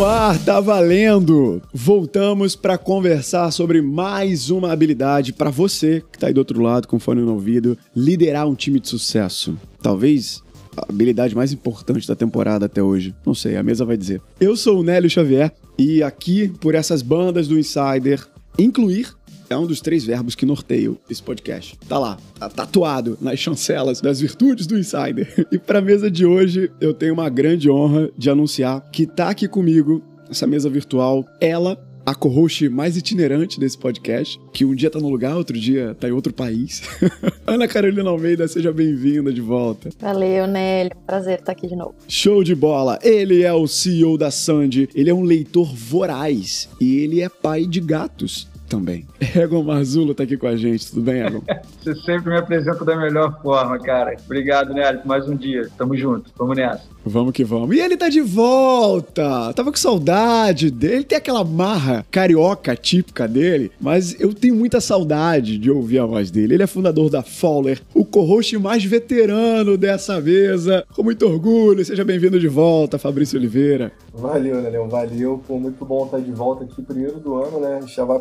no ar, tá valendo! Voltamos para conversar sobre mais uma habilidade para você que tá aí do outro lado com fone no ouvido, liderar um time de sucesso. Talvez a habilidade mais importante da temporada até hoje. Não sei, a mesa vai dizer. Eu sou o Nélio Xavier e aqui, por essas bandas do Insider, incluir é um dos três verbos que norteiam esse podcast. Tá lá, tá tatuado nas chancelas das virtudes do Insider. E para a mesa de hoje, eu tenho uma grande honra de anunciar que tá aqui comigo, essa mesa virtual, ela, a co-host mais itinerante desse podcast, que um dia tá num lugar, outro dia tá em outro país. Ana Carolina Almeida, seja bem-vinda de volta. Valeu, Nélio. Prazer estar aqui de novo. Show de bola! Ele é o CEO da Sandy, ele é um leitor voraz e ele é pai de gatos também. Egon Marzulo tá aqui com a gente, tudo bem, Egon? Você sempre me apresenta da melhor forma, cara. Obrigado, Nélio, por mais um dia. Tamo junto, vamos nessa. Vamos que vamos. E ele tá de volta! Tava com saudade dele, tem aquela marra carioca típica dele, mas eu tenho muita saudade de ouvir a voz dele. Ele é fundador da Fowler, o co-host mais veterano dessa mesa. Com muito orgulho, seja bem-vindo de volta, Fabrício Oliveira. Valeu, Nelão, valeu. Foi muito bom estar de volta aqui, primeiro do ano, né? Já vai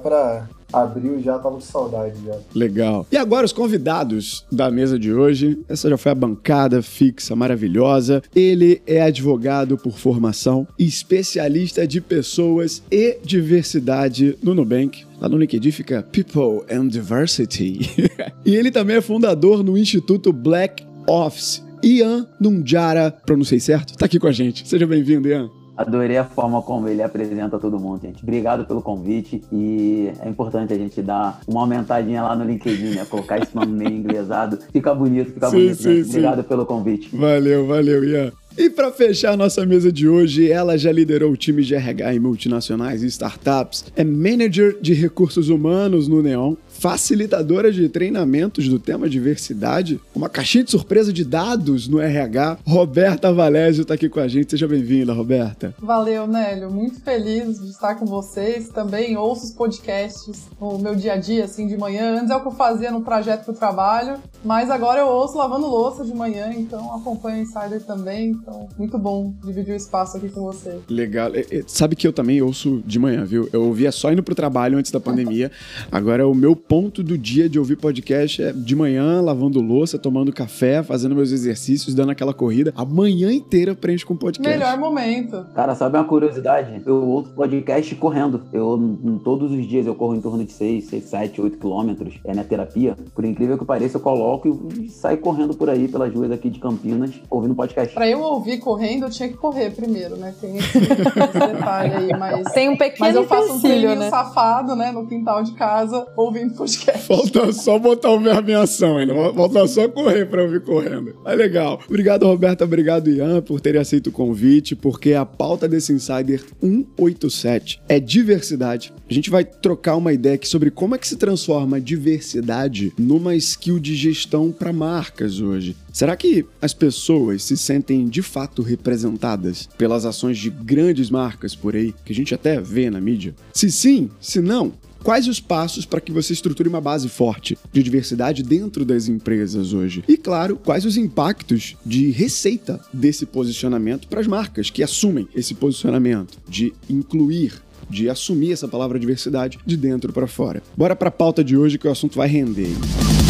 abril já tava com saudade já. Legal. E agora os convidados da mesa de hoje. Essa já foi a bancada fixa maravilhosa. Ele é advogado por formação, especialista de pessoas e diversidade no Nubank. Lá no LinkedIn fica People and Diversity. e ele também é fundador no Instituto Black Office. Ian Nunjara, pronunciei certo? Tá aqui com a gente. Seja bem-vindo, Ian. Adorei a forma como ele apresenta todo mundo, gente. Obrigado pelo convite e é importante a gente dar uma aumentadinha lá no LinkedIn, né? Colocar esse nome meio inglesado. Fica bonito, fica sim, bonito. Sim, sim. Obrigado pelo convite. Valeu, valeu, Ian. E para fechar a nossa mesa de hoje, ela já liderou o time de RH em multinacionais e startups, é manager de recursos humanos no Neon, facilitadora de treinamentos do tema diversidade, uma caixinha de surpresa de dados no RH. Roberta Valésio está aqui com a gente. Seja bem-vinda, Roberta. Valeu, Nélio. Muito feliz de estar com vocês. Também ouço os podcasts no meu dia a dia, assim, de manhã. Antes é o que eu fazia no projeto o trabalho, mas agora eu ouço lavando louça de manhã, então acompanho o Insider também. Então, muito bom dividir o espaço aqui com você. Legal. Sabe que eu também ouço de manhã, viu? Eu ouvia só indo pro trabalho antes da pandemia. Agora o meu ponto do dia de ouvir podcast é de manhã, lavando louça, tomando café, fazendo meus exercícios, dando aquela corrida. A manhã inteira preenche com podcast. Melhor momento. Cara, sabe uma curiosidade? Eu ouço podcast correndo. Eu, todos os dias, eu corro em torno de 6, 6 7, 8 quilômetros. É minha terapia. Por incrível que pareça, eu coloco e saio correndo por aí, pelas ruas aqui de Campinas, ouvindo podcast. Pra eu ouvir correndo, eu tinha que correr primeiro, né? Tem esse, esse detalhe aí, mas... Tem um pequeno Mas eu faço um trilho né? safado, né? No quintal de casa, ouvindo podcast. Falta só botar o verbo em ação ainda. Falta só correr pra eu vir correndo. Mas legal. Obrigado, Roberta. Obrigado, Ian, por terem aceito o convite, porque a pauta desse Insider 187 é diversidade. A gente vai trocar uma ideia aqui sobre como é que se transforma a diversidade numa skill de gestão para marcas hoje. Será que as pessoas se sentem de fato representadas pelas ações de grandes marcas por aí, que a gente até vê na mídia? Se sim, se não, Quais os passos para que você estruture uma base forte de diversidade dentro das empresas hoje? E, claro, quais os impactos de receita desse posicionamento para as marcas que assumem esse posicionamento de incluir de assumir essa palavra diversidade de dentro para fora. Bora para a pauta de hoje que o assunto vai render. E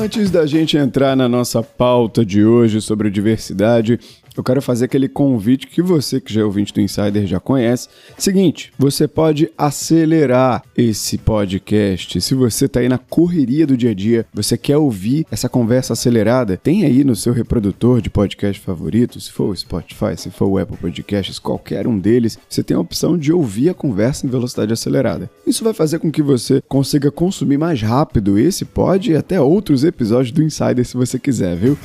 antes da gente entrar na nossa pauta de hoje sobre diversidade, eu quero fazer aquele convite que você que já é ouvinte do Insider já conhece. Seguinte, você pode acelerar esse podcast. Se você está aí na correria do dia a dia, você quer ouvir essa conversa acelerada, tem aí no seu reprodutor de podcast favorito, se for o Spotify, se for o Apple Podcasts, qualquer um deles, você tem a opção de ouvir a conversa em velocidade acelerada. Isso vai fazer com que você consiga consumir mais rápido esse pod e até outros episódios do Insider se você quiser, viu?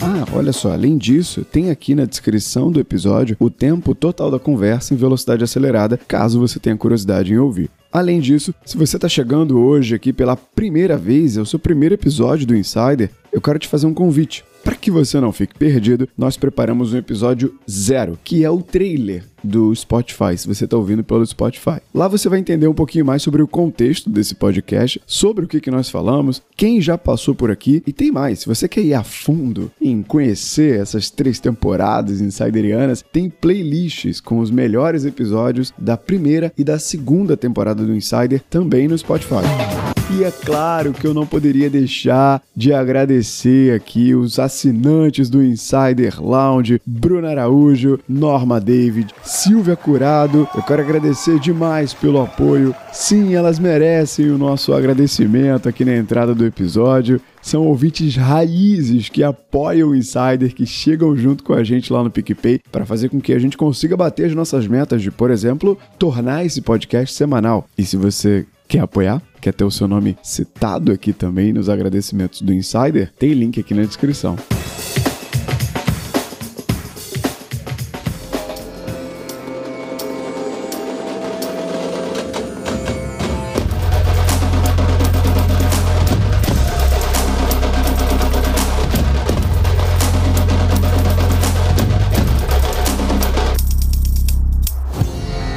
Ah, olha só, além disso, tem aqui na descrição do episódio o tempo total da conversa em velocidade acelerada, caso você tenha curiosidade em ouvir. Além disso, se você está chegando hoje aqui pela primeira vez, é o seu primeiro episódio do Insider, eu quero te fazer um convite. Para que você não fique perdido, nós preparamos um episódio zero, que é o trailer do Spotify, se você está ouvindo pelo Spotify. Lá você vai entender um pouquinho mais sobre o contexto desse podcast, sobre o que, que nós falamos, quem já passou por aqui e tem mais. Se você quer ir a fundo em conhecer essas três temporadas insiderianas, tem playlists com os melhores episódios da primeira e da segunda temporada do Insider também no Spotify. E é claro que eu não poderia deixar de agradecer aqui os assinantes do Insider Lounge, Bruno Araújo, Norma David, Silvia Curado. Eu quero agradecer demais pelo apoio. Sim, elas merecem o nosso agradecimento aqui na entrada do episódio. São ouvintes raízes que apoiam o Insider, que chegam junto com a gente lá no PicPay para fazer com que a gente consiga bater as nossas metas de, por exemplo, tornar esse podcast semanal. E se você quer apoiar, quer ter o seu nome citado aqui também nos agradecimentos do Insider, tem link aqui na descrição.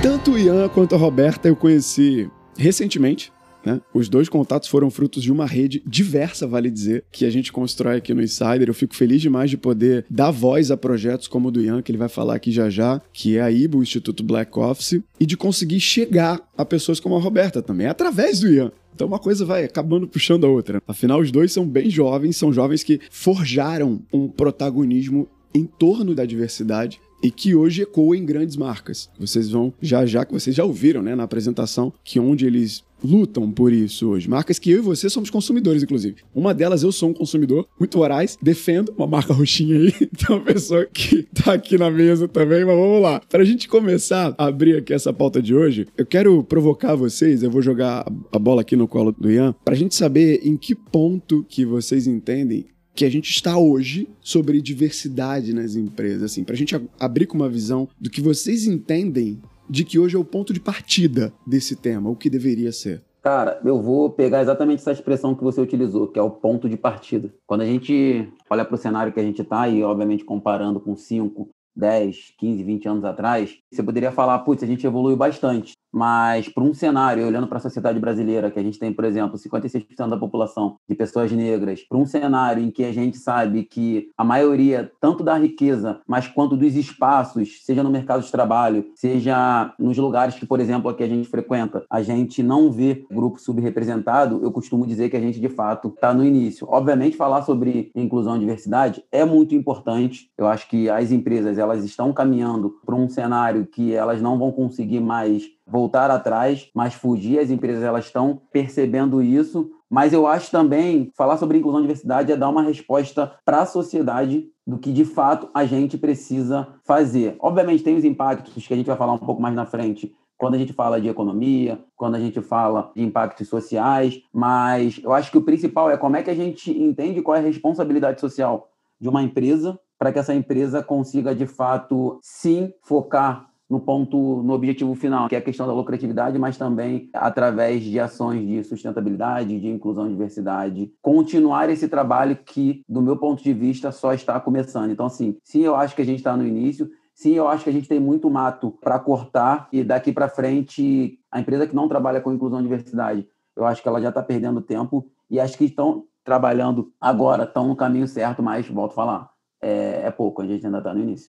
Tanto o Ian quanto a Roberta eu conheci recentemente. Né? Os dois contatos foram frutos de uma rede diversa, vale dizer, que a gente constrói aqui no Insider. Eu fico feliz demais de poder dar voz a projetos como o do Ian, que ele vai falar aqui já já, que é a IBA, o Instituto Black Office, e de conseguir chegar a pessoas como a Roberta também, através do Ian. Então uma coisa vai acabando puxando a outra. Afinal, os dois são bem jovens, são jovens que forjaram um protagonismo em torno da diversidade e que hoje ecoa em grandes marcas. Vocês vão já já que vocês já ouviram, né, na apresentação, que onde eles lutam por isso hoje. Marcas que eu e você somos consumidores, inclusive. Uma delas eu sou um consumidor muito voraz, defendo uma marca roxinha aí. Tem uma pessoa que tá aqui na mesa também, mas vamos lá. Pra gente começar a abrir aqui essa pauta de hoje, eu quero provocar vocês, eu vou jogar a bola aqui no colo do Ian, pra gente saber em que ponto que vocês entendem que a gente está hoje sobre diversidade nas empresas, assim, para a gente abrir com uma visão do que vocês entendem de que hoje é o ponto de partida desse tema, o que deveria ser. Cara, eu vou pegar exatamente essa expressão que você utilizou, que é o ponto de partida. Quando a gente olha para o cenário que a gente está, e obviamente comparando com 5, 10, 15, 20 anos atrás, você poderia falar, putz, a gente evoluiu bastante. Mas para um cenário, olhando para a sociedade brasileira, que a gente tem, por exemplo, 56% da população de pessoas negras, para um cenário em que a gente sabe que a maioria, tanto da riqueza, mas quanto dos espaços, seja no mercado de trabalho, seja nos lugares que, por exemplo, aqui a gente frequenta, a gente não vê grupo subrepresentado, eu costumo dizer que a gente, de fato, está no início. Obviamente, falar sobre inclusão e diversidade é muito importante. Eu acho que as empresas, elas estão caminhando para um cenário que elas não vão conseguir mais voltar atrás, mas fugir. As empresas elas estão percebendo isso. Mas eu acho também falar sobre inclusão e diversidade é dar uma resposta para a sociedade do que de fato a gente precisa fazer. Obviamente tem os impactos que a gente vai falar um pouco mais na frente quando a gente fala de economia, quando a gente fala de impactos sociais, mas eu acho que o principal é como é que a gente entende qual é a responsabilidade social de uma empresa para que essa empresa consiga de fato sim focar no ponto, no objetivo final, que é a questão da lucratividade, mas também através de ações de sustentabilidade, de inclusão e diversidade, continuar esse trabalho que, do meu ponto de vista, só está começando. Então, assim, sim, eu acho que a gente está no início, sim, eu acho que a gente tem muito mato para cortar e daqui para frente, a empresa que não trabalha com inclusão e diversidade, eu acho que ela já está perdendo tempo e acho que estão trabalhando agora, estão no caminho certo, mas, volto a falar, é, é pouco, a gente ainda está no início.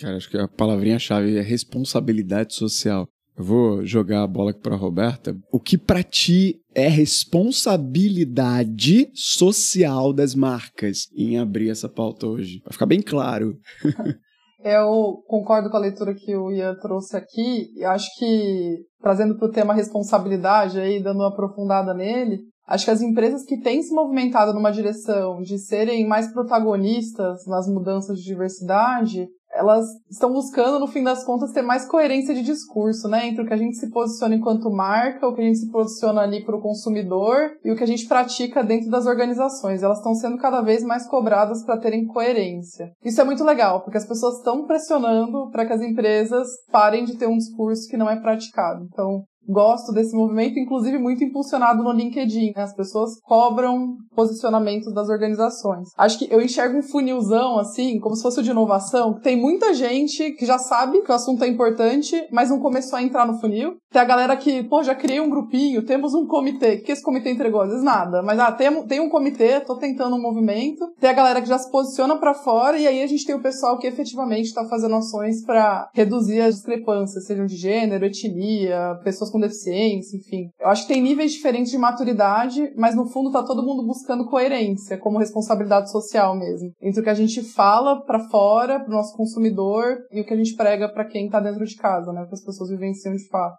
Cara, acho que a palavrinha-chave é responsabilidade social. Eu vou jogar a bola aqui para Roberta. O que para ti é responsabilidade social das marcas em abrir essa pauta hoje? Vai ficar bem claro. Eu concordo com a leitura que o Ian trouxe aqui. Acho que, trazendo para o tema responsabilidade, aí, dando uma aprofundada nele, acho que as empresas que têm se movimentado numa direção de serem mais protagonistas nas mudanças de diversidade, elas estão buscando, no fim das contas, ter mais coerência de discurso, né? Entre o que a gente se posiciona enquanto marca, o que a gente se posiciona ali para o consumidor e o que a gente pratica dentro das organizações. Elas estão sendo cada vez mais cobradas para terem coerência. Isso é muito legal, porque as pessoas estão pressionando para que as empresas parem de ter um discurso que não é praticado. Então, gosto desse movimento, inclusive muito impulsionado no LinkedIn. Né? As pessoas cobram posicionamentos das organizações. Acho que eu enxergo um funilzão, assim, como se fosse de inovação. Tem muita gente que já sabe que o assunto é importante, mas não começou a entrar no funil. Tem a galera que, pô, já criei um grupinho, temos um comitê. O que esse comitê entregou? Às vezes nada. Mas, ah, tem, tem um comitê, tô tentando um movimento. Tem a galera que já se posiciona para fora, e aí a gente tem o pessoal que efetivamente tá fazendo ações para reduzir as discrepâncias, sejam de gênero, etnia, pessoas com deficiência, enfim. Eu acho que tem níveis diferentes de maturidade, mas no fundo tá todo mundo buscando coerência, como responsabilidade social mesmo. Entre o que a gente fala para fora, pro nosso consumidor, e o que a gente prega para quem tá dentro de casa, né? Que as pessoas vivenciam de fato.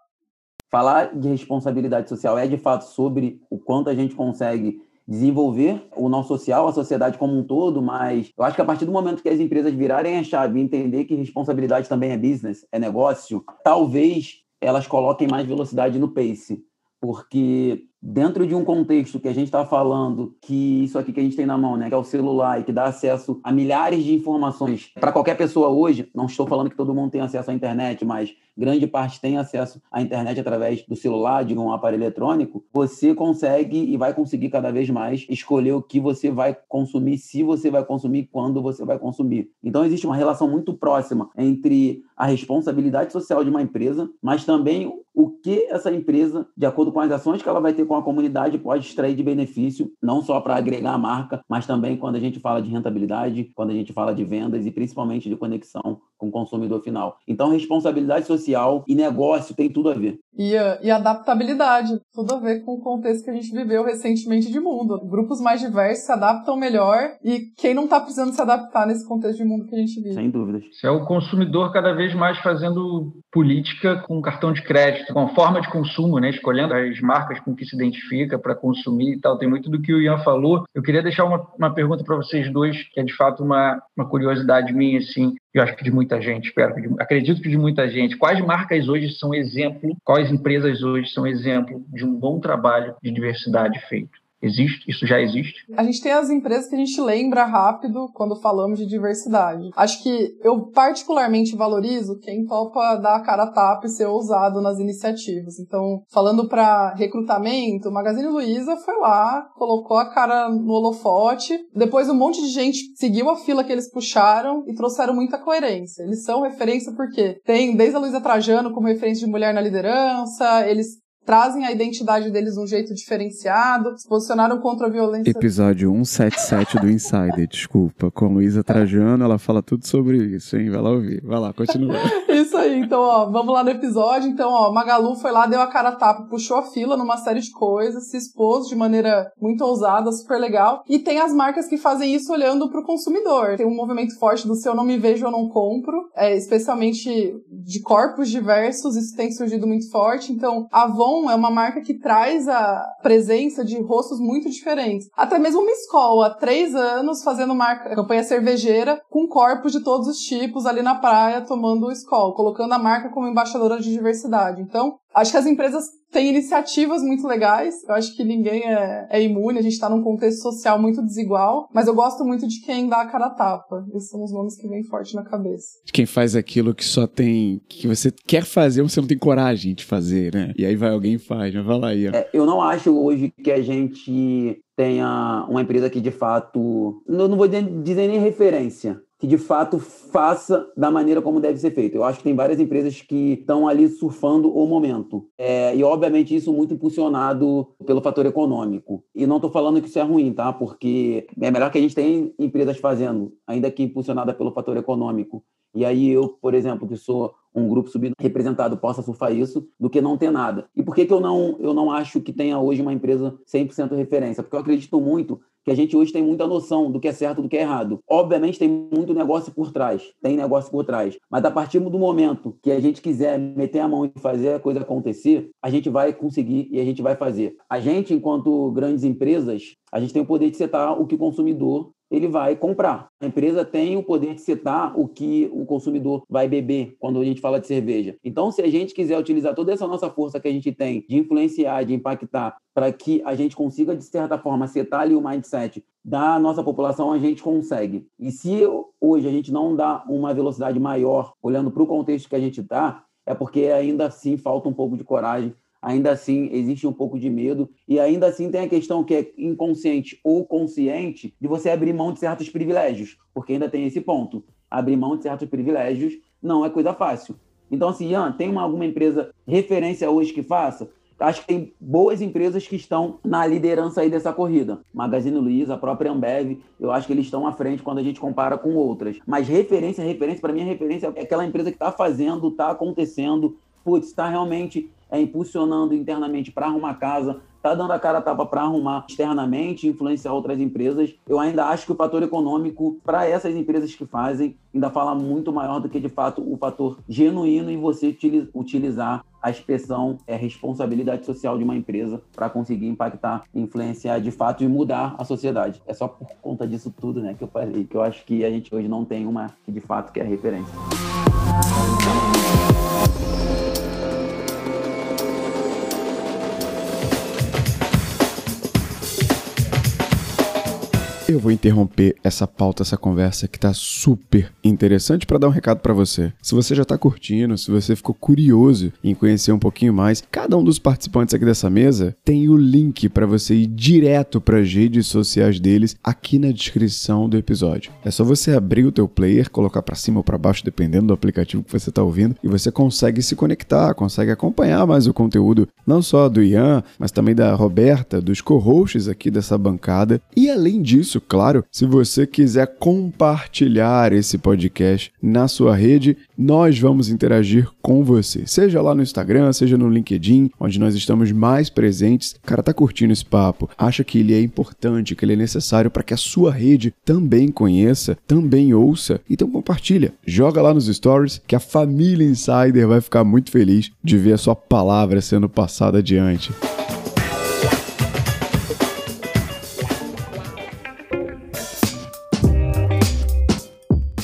Falar de responsabilidade social é de fato sobre o quanto a gente consegue desenvolver o nosso social, a sociedade como um todo, mas eu acho que a partir do momento que as empresas virarem a chave e entender que responsabilidade também é business, é negócio, talvez elas coloquem mais velocidade no pace, porque dentro de um contexto que a gente está falando, que isso aqui que a gente tem na mão, né, que é o celular e que dá acesso a milhares de informações para qualquer pessoa hoje, não estou falando que todo mundo tem acesso à internet, mas grande parte tem acesso à internet através do celular, de um aparelho eletrônico, você consegue e vai conseguir cada vez mais escolher o que você vai consumir, se você vai consumir, quando você vai consumir. Então existe uma relação muito próxima entre a responsabilidade social de uma empresa, mas também o que essa empresa, de acordo com as ações que ela vai ter com a comunidade pode extrair de benefício, não só para agregar a marca, mas também quando a gente fala de rentabilidade, quando a gente fala de vendas e principalmente de conexão com o consumidor final. Então, responsabilidade social e negócio tem tudo a ver. E, e adaptabilidade, tudo a ver com o contexto que a gente viveu recentemente de mundo. Grupos mais diversos se adaptam melhor e quem não está precisando se adaptar nesse contexto de mundo que a gente vive. Sem dúvidas. Isso é o consumidor cada vez mais fazendo política com cartão de crédito, com forma de consumo, né? escolhendo as marcas com que se identifica para consumir e tal. Tem muito do que o Ian falou. Eu queria deixar uma, uma pergunta para vocês dois, que é de fato uma, uma curiosidade minha, assim, eu acho que de muita gente, espero, que de, acredito que de muita gente. Quais marcas hoje são exemplo, quais empresas hoje são exemplo de um bom trabalho de diversidade feito? Existe? Isso já existe? A gente tem as empresas que a gente lembra rápido quando falamos de diversidade. Acho que eu particularmente valorizo quem topa dar a cara a tapa e ser ousado nas iniciativas. Então, falando para recrutamento, o Magazine Luiza foi lá, colocou a cara no holofote, depois um monte de gente seguiu a fila que eles puxaram e trouxeram muita coerência. Eles são referência porque tem desde a Luiza Trajano como referência de mulher na liderança, eles trazem a identidade deles de um jeito diferenciado, se posicionaram contra a violência. Episódio 177 do Insider, desculpa. Com Luísa Trajano, ela fala tudo sobre isso, hein? Vai lá ouvir. Vai lá, continua. isso aí, então, ó, vamos lá no episódio. Então, ó, Magalu foi lá, deu a cara a tapa, puxou a fila numa série de coisas, se expôs de maneira muito ousada, super legal. E tem as marcas que fazem isso olhando para o consumidor. Tem um movimento forte do se eu não me vejo, eu não compro, é, especialmente de corpos diversos, isso tem surgido muito forte. Então, a É uma marca que traz a presença de rostos muito diferentes. Até mesmo uma escola, há três anos, fazendo marca, campanha cervejeira com corpos de todos os tipos ali na praia, tomando o escola, colocando a marca como embaixadora de diversidade. Então, Acho que as empresas têm iniciativas muito legais. Eu acho que ninguém é, é imune, a gente está num contexto social muito desigual. Mas eu gosto muito de quem dá a cara a tapa. Esses são os nomes que vêm forte na cabeça. De quem faz aquilo que só tem. que você quer fazer, mas você não tem coragem de fazer, né? E aí vai alguém e faz, vai lá aí. É, eu não acho hoje que a gente tenha uma empresa que de fato. Eu não vou dizer nem referência que de fato faça da maneira como deve ser feito. Eu acho que tem várias empresas que estão ali surfando o momento. É, e, obviamente, isso muito impulsionado pelo fator econômico. E não estou falando que isso é ruim, tá? Porque é melhor que a gente tenha empresas fazendo, ainda que impulsionada pelo fator econômico. E aí eu, por exemplo, que sou um grupo subrepresentado possa surfar isso do que não ter nada. E por que, que eu, não, eu não acho que tenha hoje uma empresa 100% referência? Porque eu acredito muito que a gente hoje tem muita noção do que é certo do que é errado. Obviamente tem muito negócio por trás, tem negócio por trás, mas a partir do momento que a gente quiser meter a mão e fazer a coisa acontecer, a gente vai conseguir e a gente vai fazer. A gente, enquanto grandes empresas, a gente tem o poder de setar o que o consumidor ele vai comprar. A empresa tem o poder de setar o que o consumidor vai beber quando a gente fala de cerveja. Então, se a gente quiser utilizar toda essa nossa força que a gente tem de influenciar, de impactar, para que a gente consiga, de certa forma, setar ali o mindset da nossa população, a gente consegue. E se hoje a gente não dá uma velocidade maior, olhando para o contexto que a gente está, é porque ainda assim falta um pouco de coragem ainda assim existe um pouco de medo e ainda assim tem a questão que é inconsciente ou consciente de você abrir mão de certos privilégios, porque ainda tem esse ponto. Abrir mão de certos privilégios não é coisa fácil. Então, assim, Ian, tem uma, alguma empresa referência hoje que faça? Acho que tem boas empresas que estão na liderança aí dessa corrida. Magazine Luiza, a própria Ambev, eu acho que eles estão à frente quando a gente compara com outras. Mas referência, referência, para mim, referência é aquela empresa que está fazendo, está acontecendo, putz, está realmente é, impulsionando internamente para arrumar casa, está dando a cara a tapa para arrumar externamente, influenciar outras empresas. Eu ainda acho que o fator econômico, para essas empresas que fazem, ainda fala muito maior do que, de fato, o fator genuíno em você utilizar a expressão é responsabilidade social de uma empresa para conseguir impactar, influenciar de fato e mudar a sociedade. É só por conta disso tudo, né, que eu falei, que eu acho que a gente hoje não tem uma que de fato que é referência. Eu vou interromper essa pauta, essa conversa que tá super interessante para dar um recado para você. Se você já tá curtindo, se você ficou curioso em conhecer um pouquinho mais, cada um dos participantes aqui dessa mesa tem o link para você ir direto para as redes sociais deles aqui na descrição do episódio. É só você abrir o teu player, colocar para cima ou para baixo, dependendo do aplicativo que você tá ouvindo, e você consegue se conectar, consegue acompanhar mais o conteúdo não só do Ian, mas também da Roberta, dos co-hosts aqui dessa bancada. E além disso, claro, se você quiser compartilhar esse podcast na sua rede, nós vamos interagir com você. Seja lá no Instagram, seja no LinkedIn, onde nós estamos mais presentes. Cara, tá curtindo esse papo? Acha que ele é importante, que ele é necessário para que a sua rede também conheça, também ouça? Então compartilha. Joga lá nos stories que a família Insider vai ficar muito feliz de ver a sua palavra sendo passada adiante.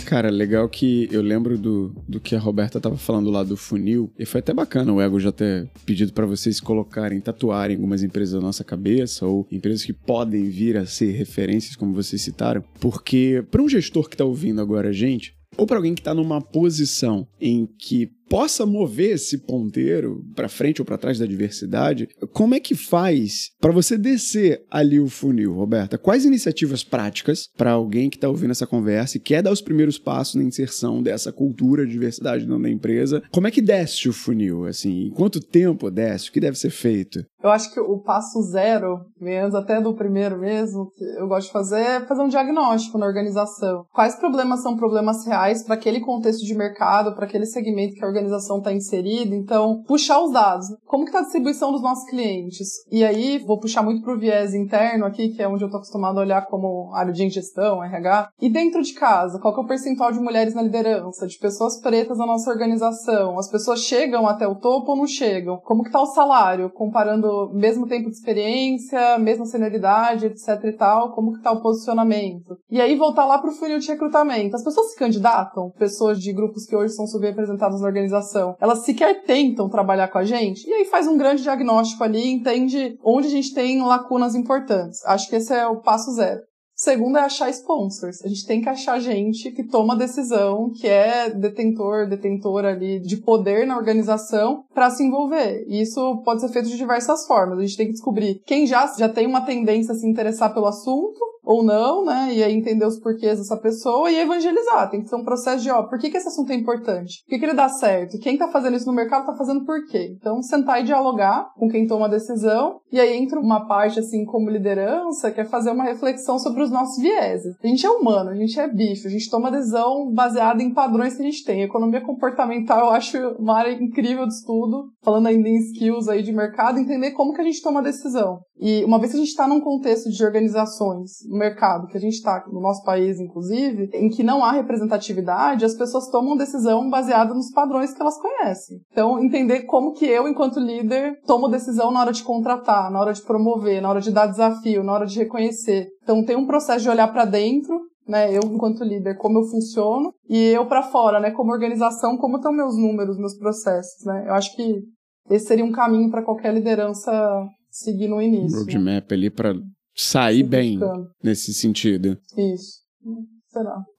Cara, legal que eu lembro do, do que a Roberta tava falando lá do funil, e foi até bacana o Ego já ter pedido para vocês colocarem, tatuarem algumas empresas da nossa cabeça, ou empresas que podem vir a ser referências, como vocês citaram, porque para um gestor que tá ouvindo agora a gente, ou para alguém que está numa posição em que possa mover esse ponteiro para frente ou para trás da diversidade, como é que faz para você descer ali o funil, Roberta? Quais iniciativas práticas para alguém que está ouvindo essa conversa e quer dar os primeiros passos na inserção dessa cultura de diversidade dentro da empresa? Como é que desce o funil? Assim, em quanto tempo desce? O que deve ser feito? Eu acho que o passo zero, menos até do primeiro mesmo, que eu gosto de fazer é fazer um diagnóstico na organização. Quais problemas são problemas reais para aquele contexto de mercado, para aquele segmento que a organização está inserida? Então, puxar os dados. Como que está a distribuição dos nossos clientes? E aí, vou puxar muito para o viés interno aqui, que é onde eu estou acostumado a olhar como área de ingestão, RH. E dentro de casa, qual que é o percentual de mulheres na liderança, de pessoas pretas na nossa organização? As pessoas chegam até o topo ou não chegam? Como que está o salário, comparando mesmo tempo de experiência, mesma senioridade, etc e tal, como que tá o posicionamento. E aí voltar lá pro funil de recrutamento. As pessoas se candidatam, pessoas de grupos que hoje são subrepresentadas na organização, elas sequer tentam trabalhar com a gente, e aí faz um grande diagnóstico ali, entende onde a gente tem lacunas importantes. Acho que esse é o passo zero. Segundo é achar sponsors. A gente tem que achar gente que toma decisão, que é detentor, detentora ali de poder na organização para se envolver. E isso pode ser feito de diversas formas. A gente tem que descobrir quem já, já tem uma tendência a se interessar pelo assunto, ou não, né? E aí entender os porquês dessa pessoa e evangelizar. Tem que ser um processo de, ó, por que, que esse assunto é importante? Por que, que ele dá certo? Quem tá fazendo isso no mercado tá fazendo por quê? Então, sentar e dialogar com quem toma a decisão. E aí entra uma parte, assim, como liderança, que é fazer uma reflexão sobre os nossos vieses. A gente é humano, a gente é bicho, a gente toma decisão baseada em padrões que a gente tem. Economia comportamental, eu acho uma área incrível de estudo, falando ainda em skills aí de mercado, entender como que a gente toma decisão. E uma vez que a gente está num contexto de organizações, mercado que a gente está, no nosso país inclusive, em que não há representatividade, as pessoas tomam decisão baseada nos padrões que elas conhecem. Então, entender como que eu, enquanto líder, tomo decisão na hora de contratar, na hora de promover, na hora de dar desafio, na hora de reconhecer. Então, tem um processo de olhar para dentro né, eu enquanto líder, como eu funciono, e eu para fora, né, como organização, como estão meus números, meus processos, né? Eu acho que esse seria um caminho para qualquer liderança seguir no início. Roadmap né? ali para sair bem nesse sentido. Isso.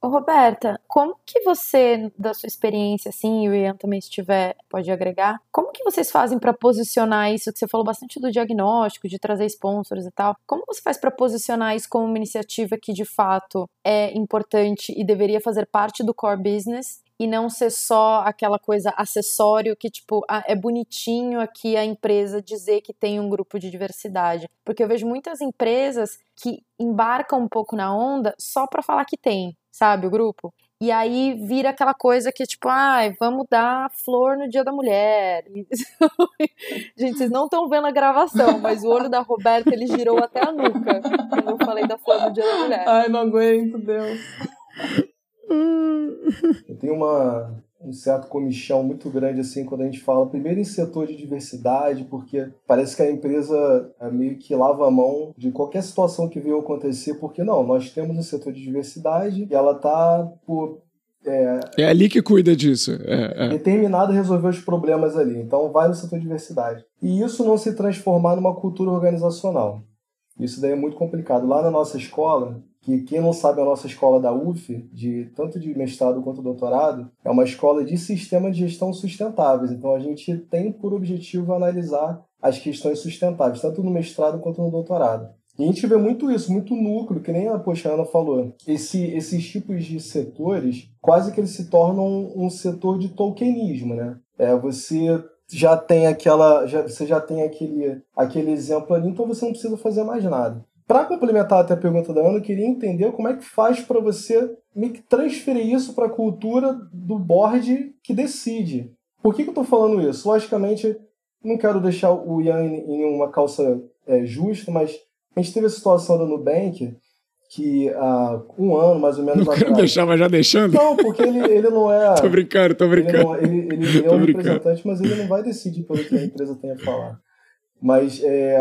Ô, Roberta, como que você, da sua experiência, assim, e o Ian também se tiver, pode agregar, como que vocês fazem para posicionar isso, que você falou bastante do diagnóstico, de trazer sponsors e tal, como você faz para posicionar isso como uma iniciativa que, de fato, é importante e deveria fazer parte do core business e não ser só aquela coisa acessório que, tipo, ah, é bonitinho aqui a empresa dizer que tem um grupo de diversidade. Porque eu vejo muitas empresas que embarcam um pouco na onda só para falar que tem, sabe, o grupo. E aí vira aquela coisa que, tipo, ai, ah, vamos dar flor no dia da mulher. Gente, vocês não estão vendo a gravação, mas o olho da Roberta, ele girou até a nuca quando eu falei da flor no dia da mulher. Ai, não aguento, Deus. Eu tenho uma, um certo comichão muito grande assim quando a gente fala primeiro em setor de diversidade, porque parece que a empresa é meio que lava a mão de qualquer situação que venha acontecer, porque não, nós temos um setor de diversidade e ela está por é, é, ali que cuida disso. É, é. Determinado a resolver os problemas ali. Então, vai no setor de diversidade. E isso não se transformar numa cultura organizacional. Isso daí é muito complicado. Lá na nossa escola, que quem não sabe a nossa escola da UF, de tanto de mestrado quanto doutorado, é uma escola de sistema de gestão sustentáveis. Então a gente tem por objetivo analisar as questões sustentáveis, tanto no mestrado quanto no doutorado. E a gente vê muito isso, muito núcleo, que nem a Pochana falou. Esse, esses tipos de setores, quase que eles se tornam um setor de tolkienismo, né? É, você já tem aquela, já, você já tem aquele, aquele exemplo ali, então você não precisa fazer mais nada. Para complementar até a pergunta da Ana, eu queria entender como é que faz para você transferir isso para a cultura do board que decide. Por que, que eu estou falando isso? Logicamente, não quero deixar o Ian em uma calça é, justa, mas a gente teve a situação da Nubank que há um ano, mais ou menos. Não quero deixar, mas já deixando? Não, porque ele, ele não é. tô brincando, tô brincando. Ele, não, ele, ele é um representante, mas ele não vai decidir pelo que a empresa tem a falar. Mas é,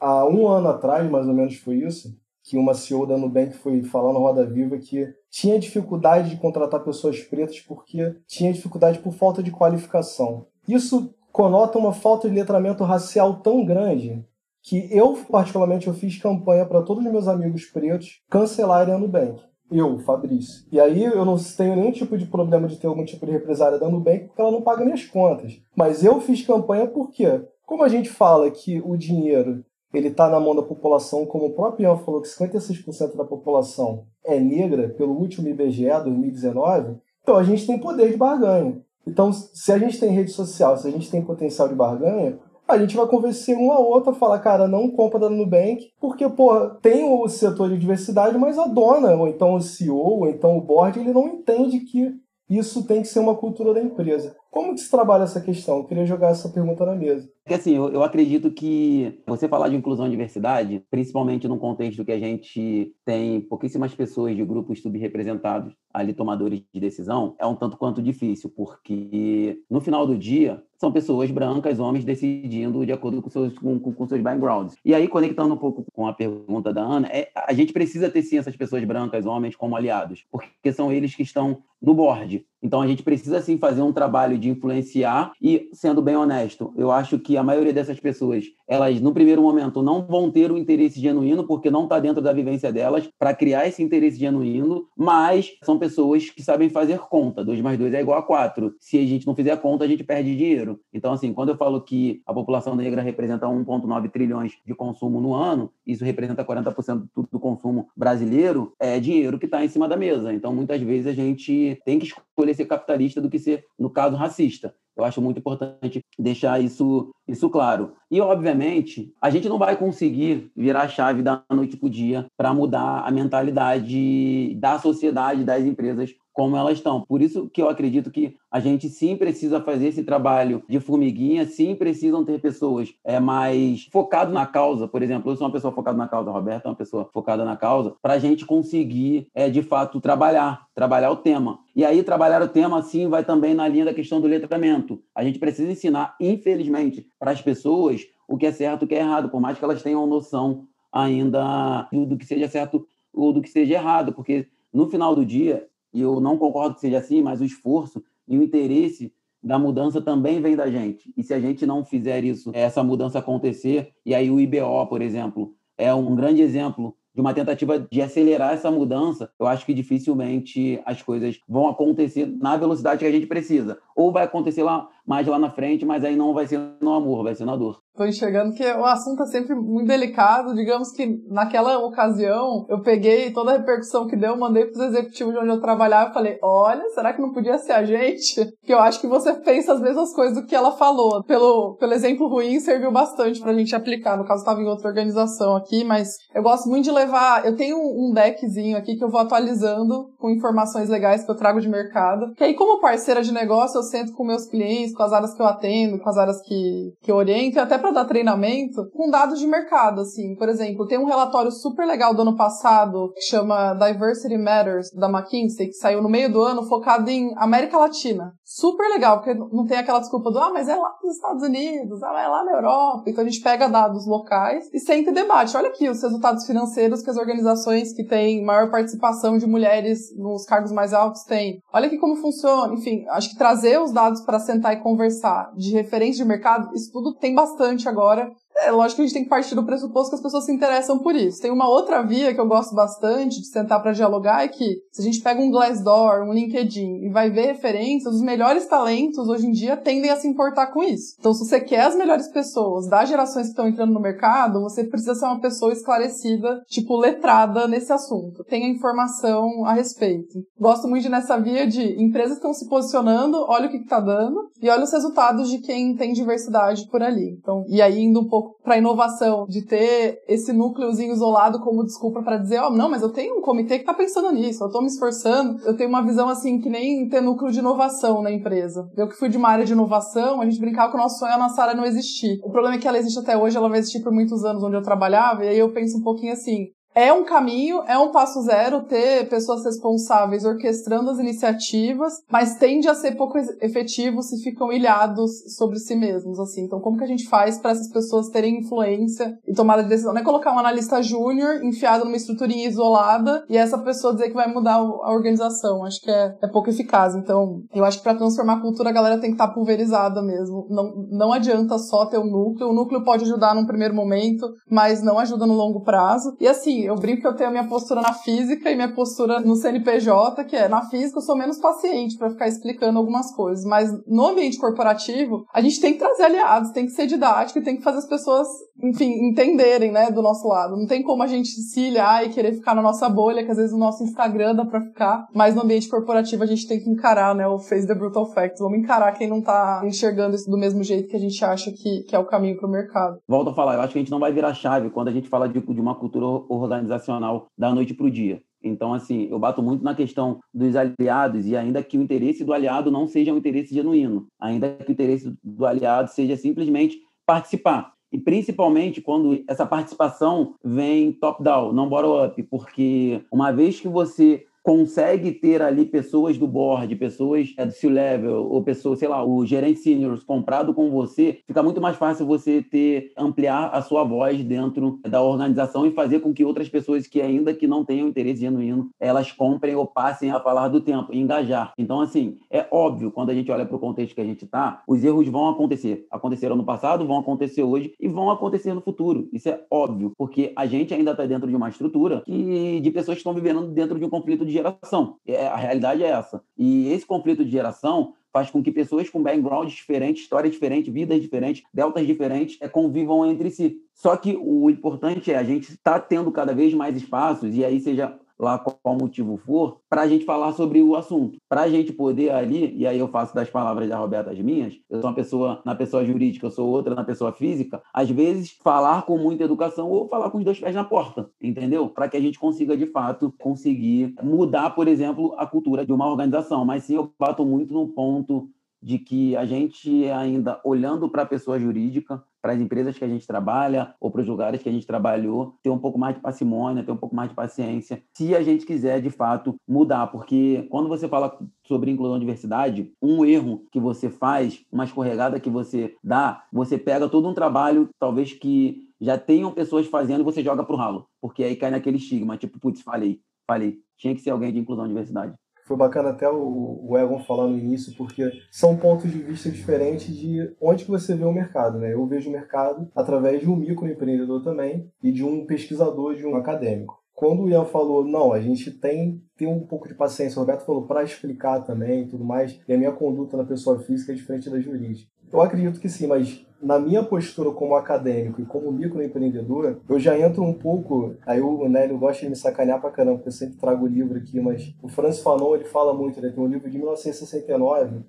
há um ano atrás, mais ou menos foi isso, que uma CEO da Nubank foi falar no Roda Viva que tinha dificuldade de contratar pessoas pretas porque tinha dificuldade por falta de qualificação. Isso conota uma falta de letramento racial tão grande que eu, particularmente, eu fiz campanha para todos os meus amigos pretos cancelarem a Nubank. Eu, Fabrício. E aí eu não tenho nenhum tipo de problema de ter algum tipo de represária da Nubank porque ela não paga minhas contas. Mas eu fiz campanha porque, como a gente fala que o dinheiro ele está na mão da população, como o próprio Ian falou que 56% da população é negra pelo último IBGE 2019, então a gente tem poder de barganha. Então, se a gente tem rede social, se a gente tem potencial de barganha, a gente vai convencer um a outro a falar, cara, não compra da Nubank, porque, pô, tem o setor de diversidade, mas a dona, ou então o CEO, ou então o board, ele não entende que isso tem que ser uma cultura da empresa. Como que se trabalha essa questão? Eu queria jogar essa pergunta na mesa. Porque assim, eu, eu, acredito que você falar de inclusão e diversidade, principalmente num contexto que a gente tem pouquíssimas pessoas de grupos subrepresentados ali tomadores de decisão, é um tanto quanto difícil, porque no final do dia são pessoas brancas, homens decidindo de acordo com seus com, com seus backgrounds. E aí conectando um pouco com a pergunta da Ana, é, a gente precisa ter sim essas pessoas brancas, homens como aliados, porque são eles que estão no board. Então a gente precisa sim fazer um trabalho de influenciar e, sendo bem honesto, eu acho que a maioria dessas pessoas, elas no primeiro momento não vão ter o interesse genuíno porque não está dentro da vivência delas para criar esse interesse genuíno, mas são pessoas que sabem fazer conta. 2 mais 2 é igual a 4. Se a gente não fizer conta, a gente perde dinheiro. Então, assim, quando eu falo que a população negra representa 1,9 trilhões de consumo no ano, isso representa 40% do consumo brasileiro, é dinheiro que está em cima da mesa. Então, muitas vezes a gente tem que escolher ser capitalista do que ser, no caso, racista. Eu acho muito importante deixar isso, isso claro. E, obviamente, a gente não vai conseguir virar a chave da noite para o dia para mudar a mentalidade da sociedade, das empresas como elas estão. Por isso que eu acredito que a gente sim precisa fazer esse trabalho de formiguinha, sim precisam ter pessoas é, mais focadas na causa. Por exemplo, eu sou uma pessoa focada na causa, Roberta é uma pessoa focada na causa, para a gente conseguir, é, de fato, trabalhar, trabalhar o tema. E aí, trabalhar o tema, sim, vai também na linha da questão do letramento. A gente precisa ensinar, infelizmente, para as pessoas o que é certo e o que é errado, por mais que elas tenham noção ainda do que seja certo ou do que seja errado, porque no final do dia, e eu não concordo que seja assim, mas o esforço e o interesse da mudança também vem da gente. E se a gente não fizer isso, essa mudança acontecer, e aí o IBO, por exemplo, é um grande exemplo de uma tentativa de acelerar essa mudança, eu acho que dificilmente as coisas vão acontecer na velocidade que a gente precisa. Ou vai acontecer lá mais lá na frente, mas aí não vai ser no amor, vai ser na dor. Tô enxergando que o assunto é sempre muito delicado. Digamos que naquela ocasião eu peguei toda a repercussão que deu, mandei pros executivos de onde eu trabalhava e falei: olha, será que não podia ser a gente? Que eu acho que você pensa as mesmas coisas do que ela falou. Pelo, pelo exemplo ruim, serviu bastante pra gente aplicar. No caso, estava em outra organização aqui, mas eu gosto muito de levar. Eu tenho um deckzinho aqui que eu vou atualizando com informações legais que eu trago de mercado. Que aí, como parceira de negócio, eu sento com meus clientes, com as áreas que eu atendo, com as áreas que, que eu oriento, e até para dar treinamento com dados de mercado, assim. Por exemplo, tem um relatório super legal do ano passado que chama Diversity Matters, da McKinsey, que saiu no meio do ano, focado em América Latina. Super legal, porque não tem aquela desculpa do, ah, mas é lá nos Estados Unidos, ah, é lá na Europa. Então a gente pega dados locais e senta e debate. Olha aqui os resultados financeiros que as organizações que têm maior participação de mulheres nos cargos mais altos têm. Olha aqui como funciona. Enfim, acho que trazer os dados para sentar e conversar de referência de mercado, isso tudo tem bastante agora é lógico que a gente tem que partir do pressuposto que as pessoas se interessam por isso. Tem uma outra via que eu gosto bastante de sentar para dialogar é que se a gente pega um Glassdoor, um LinkedIn e vai ver referências, os melhores talentos hoje em dia tendem a se importar com isso. Então, se você quer as melhores pessoas das gerações que estão entrando no mercado, você precisa ser uma pessoa esclarecida, tipo letrada nesse assunto. Tenha informação a respeito. Gosto muito nessa via de empresas estão se posicionando, olha o que, está dando e olha os resultados de quem tem diversidade por ali. Então, e aí indo um pouco pouco para inovação, de ter esse núcleozinho isolado como desculpa para dizer, ó, oh, não, mas eu tenho um comitê que tá pensando nisso, eu tô me esforçando, eu tenho uma visão assim que nem ter núcleo de inovação na empresa. Eu que fui de uma área de inovação, a gente brincava que o nosso sonho a nossa área não existir. O problema é que ela existe até hoje, ela vai existir por muitos anos onde eu trabalhava, e aí eu penso um pouquinho assim, é um caminho, é um passo zero ter pessoas responsáveis orquestrando as iniciativas, mas tende a ser pouco efetivo se ficam ilhados sobre si mesmos, assim. Então, como que a gente faz para essas pessoas terem influência e tomada de decisão? Não é colocar um analista júnior enfiado numa estruturinha isolada e essa pessoa dizer que vai mudar a organização. Acho que é, é pouco eficaz. Então, eu acho que para transformar a cultura, a galera tem que estar tá pulverizada mesmo. Não, não adianta só ter o um núcleo. O núcleo pode ajudar num primeiro momento, mas não ajuda no longo prazo. E assim, eu brinco que eu tenho a minha postura na física e minha postura no CNPJ, que é na física eu sou menos paciente para ficar explicando algumas coisas, mas no ambiente corporativo a gente tem que trazer aliados, tem que ser didático e tem que fazer as pessoas, enfim, entenderem, né, do nosso lado. Não tem como a gente se ilhar e querer ficar na nossa bolha, que às vezes o nosso Instagram dá pra ficar, mas no ambiente corporativo a gente tem que encarar, né, o Face the Brutal Facts. Vamos encarar quem não tá enxergando isso do mesmo jeito que a gente acha que, que é o caminho pro mercado. Volto a falar, eu acho que a gente não vai virar chave quando a gente fala de, de uma cultura organizacional da noite para o dia. Então, assim, eu bato muito na questão dos aliados e ainda que o interesse do aliado não seja um interesse genuíno, ainda que o interesse do aliado seja simplesmente participar. E principalmente quando essa participação vem top-down, não bottom-up, porque uma vez que você consegue ter ali pessoas do board, pessoas é, do C-level, ou pessoas, sei lá, o gerente seniors comprado com você, fica muito mais fácil você ter, ampliar a sua voz dentro da organização e fazer com que outras pessoas que ainda que não tenham interesse genuíno, elas comprem ou passem a falar do tempo, engajar. Então, assim, é óbvio, quando a gente olha para o contexto que a gente está, os erros vão acontecer. Aconteceram no passado, vão acontecer hoje e vão acontecer no futuro. Isso é óbvio, porque a gente ainda está dentro de uma estrutura que, de pessoas que estão vivendo dentro de um conflito de de geração. É, a realidade é essa. E esse conflito de geração faz com que pessoas com backgrounds diferentes, histórias diferentes, vidas diferentes, deltas diferentes, é, convivam entre si. Só que o importante é a gente tá tendo cada vez mais espaços, e aí seja lá qual motivo for, para a gente falar sobre o assunto. Para a gente poder ali, e aí eu faço das palavras da Roberta as minhas, eu sou uma pessoa na pessoa jurídica, eu sou outra na pessoa física, às vezes falar com muita educação ou falar com os dois pés na porta, entendeu? Para que a gente consiga, de fato, conseguir mudar, por exemplo, a cultura de uma organização. Mas sim, eu bato muito no ponto de que a gente ainda olhando para a pessoa jurídica, para as empresas que a gente trabalha ou para os lugares que a gente trabalhou, ter um pouco mais de parcimônia, ter um pouco mais de paciência, se a gente quiser de fato mudar, porque quando você fala sobre inclusão e diversidade, um erro que você faz, uma escorregada que você dá, você pega todo um trabalho, talvez que já tenham pessoas fazendo e você joga para o ralo, porque aí cai naquele estigma, tipo, putz, falei, falei, tinha que ser alguém de inclusão e diversidade. Foi bacana até o, o Egon falar no início, porque são pontos de vista diferentes de onde que você vê o mercado, né? Eu vejo o mercado através de um microempreendedor também e de um pesquisador, de um acadêmico. quando o Ian falou, não, a gente tem ter um pouco de paciência, o Roberto falou para explicar também e tudo mais, e a minha conduta na pessoa física é diferente da jurídica. Eu acredito que sim, mas na minha postura como acadêmico e como microempreendedor, eu já entro um pouco. Aí o Nélio gosta de me sacanear pra caramba, porque eu sempre trago o livro aqui, mas o Francis Fanon ele fala muito, né? Tem um livro de 1969,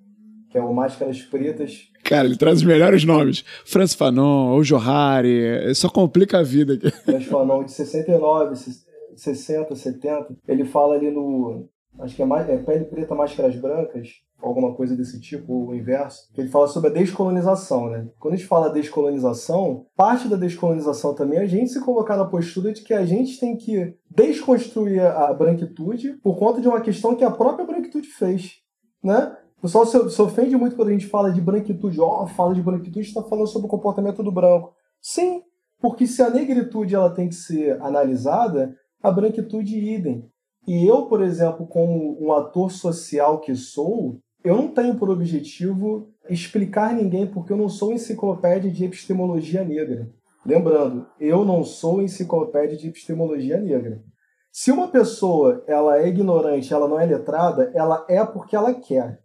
que é o Máscaras Pretas. Cara, ele traz os melhores nomes. Francis Fanon, ou Johari, só complica a vida aqui. Francis Fanon, de 69, 60, 70, ele fala ali no. Acho que é, mais, é Pele Preta, Máscaras Brancas, alguma coisa desse tipo, ou o inverso, que ele fala sobre a descolonização, né? Quando a gente fala descolonização, parte da descolonização também é a gente se colocar na postura de que a gente tem que desconstruir a branquitude por conta de uma questão que a própria branquitude fez, né? O pessoal se, se ofende muito quando a gente fala de branquitude, ó, oh, fala de branquitude, está falando sobre o comportamento do branco. Sim, porque se a negritude ela tem que ser analisada, a branquitude idem. E eu, por exemplo, como um ator social que sou, eu não tenho por objetivo explicar ninguém porque eu não sou enciclopédia de epistemologia negra. Lembrando, eu não sou enciclopédia de epistemologia negra. Se uma pessoa ela é ignorante, ela não é letrada, ela é porque ela quer.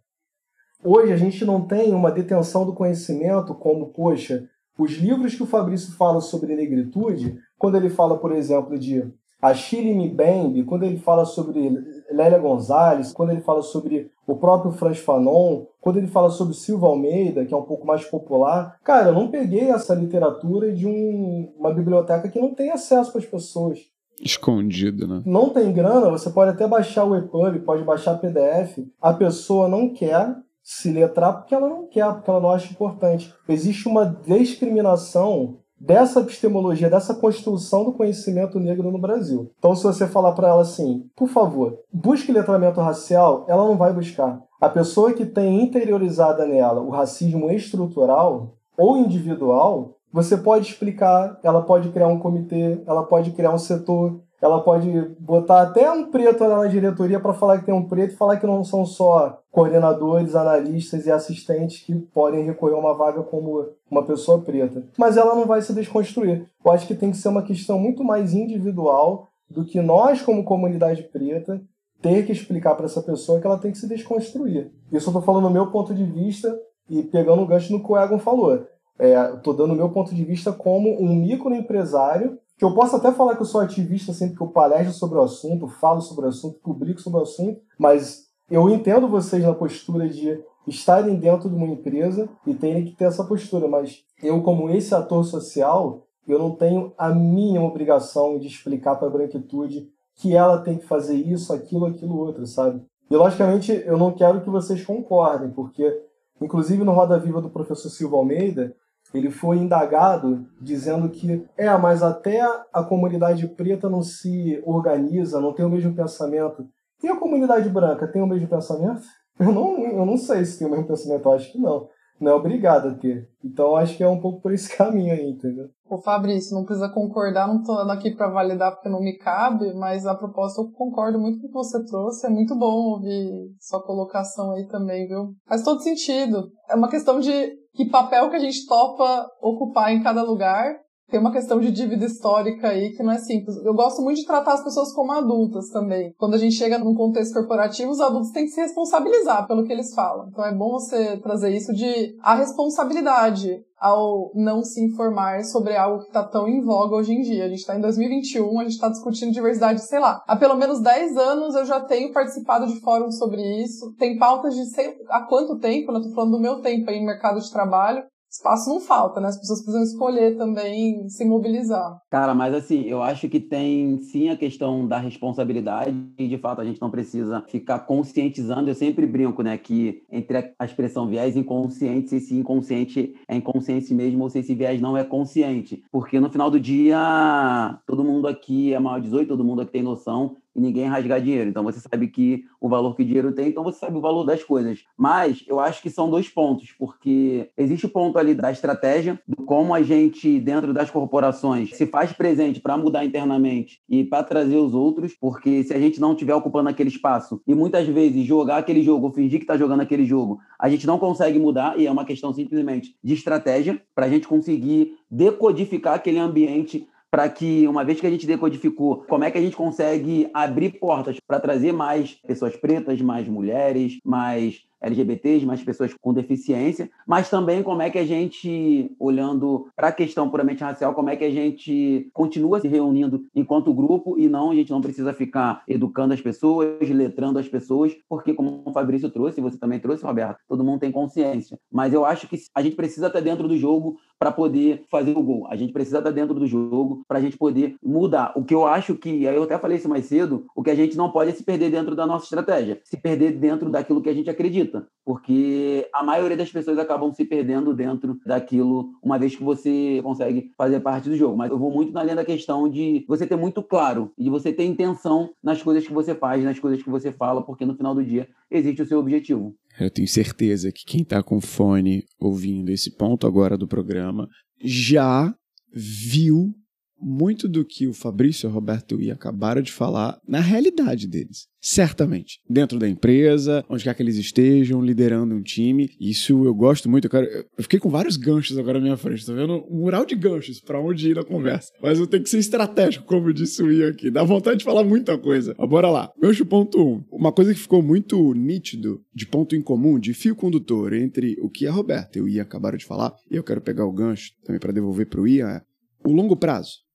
Hoje a gente não tem uma detenção do conhecimento como, poxa, os livros que o Fabrício fala sobre negritude, quando ele fala, por exemplo, de Achille Mbembe, quando ele fala sobre Lélia Gonzalez, quando ele fala sobre o próprio Franz Fanon, quando ele fala sobre Silva Almeida, que é um pouco mais popular, cara, eu não peguei essa literatura de um, uma biblioteca que não tem acesso para as pessoas. Escondido, né? Não tem grana, você pode até baixar o EPUB, pode baixar PDF. A pessoa não quer se letrar porque ela não quer, porque ela não acha importante. Existe uma discriminação dessa epistemologia, dessa construção do conhecimento negro no Brasil. Então, se você falar para ela assim, por favor, busque letramento racial, ela não vai buscar. A pessoa que tem interiorizada nela o racismo estrutural ou individual, você pode explicar, ela pode criar um comitê, ela pode criar um setor, ela pode botar até um preto na diretoria para falar que tem um preto e falar que não são só coordenadores, analistas e assistentes que podem recorrer a uma vaga como uma pessoa preta. Mas ela não vai se desconstruir. Eu acho que tem que ser uma questão muito mais individual do que nós, como comunidade preta, ter que explicar para essa pessoa que ela tem que se desconstruir. Isso eu estou falando do meu ponto de vista e pegando o gancho no que o Egon falou. Estou é, dando o meu ponto de vista como um microempresário que eu posso até falar que eu sou ativista sempre que eu palestro sobre o assunto, falo sobre o assunto, publico sobre o assunto, mas eu entendo vocês na postura de estarem dentro de uma empresa e terem que ter essa postura, mas eu, como esse ator social, eu não tenho a mínima obrigação de explicar para a branquitude que ela tem que fazer isso, aquilo, aquilo, outro, sabe? E, logicamente, eu não quero que vocês concordem, porque, inclusive no Roda Viva do professor Silva Almeida, ele foi indagado dizendo que é, mas até a comunidade preta não se organiza, não tem o mesmo pensamento. E a comunidade branca tem o mesmo pensamento? Eu não, eu não sei se tem o mesmo pensamento, eu acho que não. Não é obrigado a ter. Então acho que é um pouco por esse caminho aí, entendeu? Ô Fabrício, não precisa concordar, não tô aqui para validar porque não me cabe, mas a proposta eu concordo muito com o que você trouxe. É muito bom ouvir sua colocação aí também, viu? Faz todo sentido. É uma questão de que papel que a gente topa ocupar em cada lugar. Tem uma questão de dívida histórica aí que não é simples. Eu gosto muito de tratar as pessoas como adultas também. Quando a gente chega num contexto corporativo, os adultos têm que se responsabilizar pelo que eles falam. Então é bom você trazer isso de a responsabilidade ao não se informar sobre algo que está tão em voga hoje em dia. A gente está em 2021, a gente está discutindo diversidade, sei lá. Há pelo menos 10 anos eu já tenho participado de fóruns sobre isso. Tem pautas de sei há quanto tempo, eu estou falando do meu tempo aí no mercado de trabalho espaço não falta, né? As pessoas precisam escolher também se mobilizar. Cara, mas assim, eu acho que tem sim a questão da responsabilidade e de fato a gente não precisa ficar conscientizando. Eu sempre brinco, né, que entre a expressão viés inconsciente, se esse inconsciente é inconsciente mesmo ou se esse viés não é consciente. Porque no final do dia, todo mundo aqui é maior de 18, todo mundo aqui tem noção e ninguém rasgar dinheiro. Então você sabe que o valor que o dinheiro tem, então você sabe o valor das coisas. Mas eu acho que são dois pontos, porque existe o ponto ali da estratégia, do como a gente, dentro das corporações, se faz presente para mudar internamente e para trazer os outros, porque se a gente não estiver ocupando aquele espaço e muitas vezes jogar aquele jogo, ou fingir que está jogando aquele jogo, a gente não consegue mudar e é uma questão simplesmente de estratégia para a gente conseguir decodificar aquele ambiente para que, uma vez que a gente decodificou, como é que a gente consegue abrir portas para trazer mais pessoas pretas, mais mulheres, mais LGBTs, mais pessoas com deficiência, mas também como é que a gente, olhando para a questão puramente racial, como é que a gente continua se reunindo enquanto grupo e não, a gente não precisa ficar educando as pessoas, letrando as pessoas, porque como o Fabrício trouxe, você também trouxe, Roberto, todo mundo tem consciência. Mas eu acho que a gente precisa estar dentro do jogo para poder fazer o gol. A gente precisa estar dentro do jogo para a gente poder mudar. O que eu acho que, eu até falei isso mais cedo, o que a gente não pode é se perder dentro da nossa estratégia, se perder dentro daquilo que a gente acredita, porque a maioria das pessoas acabam se perdendo dentro daquilo uma vez que você consegue fazer parte do jogo. Mas eu vou muito na linha da questão de você ter muito claro e de você ter intenção nas coisas que você faz, nas coisas que você fala, porque no final do dia existe o seu objetivo. Eu tenho certeza que quem está com fone ouvindo esse ponto agora do programa já viu muito do que o Fabrício e o Roberto I acabaram de falar na realidade deles. Certamente. Dentro da empresa, onde quer que eles estejam, liderando um time. Isso eu gosto muito. Eu, quero... eu fiquei com vários ganchos agora na minha frente. Tô vendo um mural de ganchos para onde ir na conversa. Mas eu tenho que ser estratégico, como disse o Ian aqui. Dá vontade de falar muita coisa. Mas bora lá. Gancho ponto um. Uma coisa que ficou muito nítido, de ponto em comum, de fio condutor entre o que a Roberta e o Ian acabaram de falar, e eu quero pegar o gancho também para devolver para o Ian, é o longo prazo.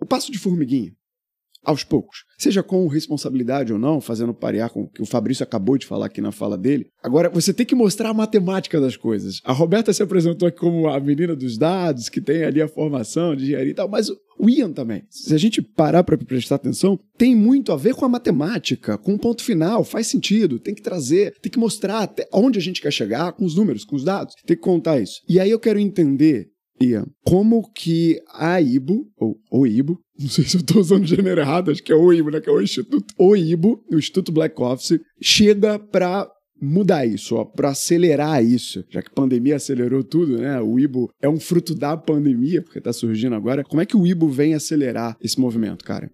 O passo de formiguinha, aos poucos, seja com responsabilidade ou não, fazendo parear com o que o Fabrício acabou de falar aqui na fala dele. Agora, você tem que mostrar a matemática das coisas. A Roberta se apresentou aqui como a menina dos dados, que tem ali a formação de engenharia e tal, mas o Ian também. Se a gente parar para prestar atenção, tem muito a ver com a matemática, com o ponto final, faz sentido, tem que trazer, tem que mostrar até onde a gente quer chegar com os números, com os dados, tem que contar isso. E aí eu quero entender Ian, como que a IBO, ou o IBO, não sei se eu estou usando o gênero errado, acho que é o IBO, né? Que é o Instituto. O IBO, o Instituto Black Office, chega para mudar isso, para acelerar isso, já que a pandemia acelerou tudo, né? O IBO é um fruto da pandemia, porque está surgindo agora. Como é que o IBO vem acelerar esse movimento, cara?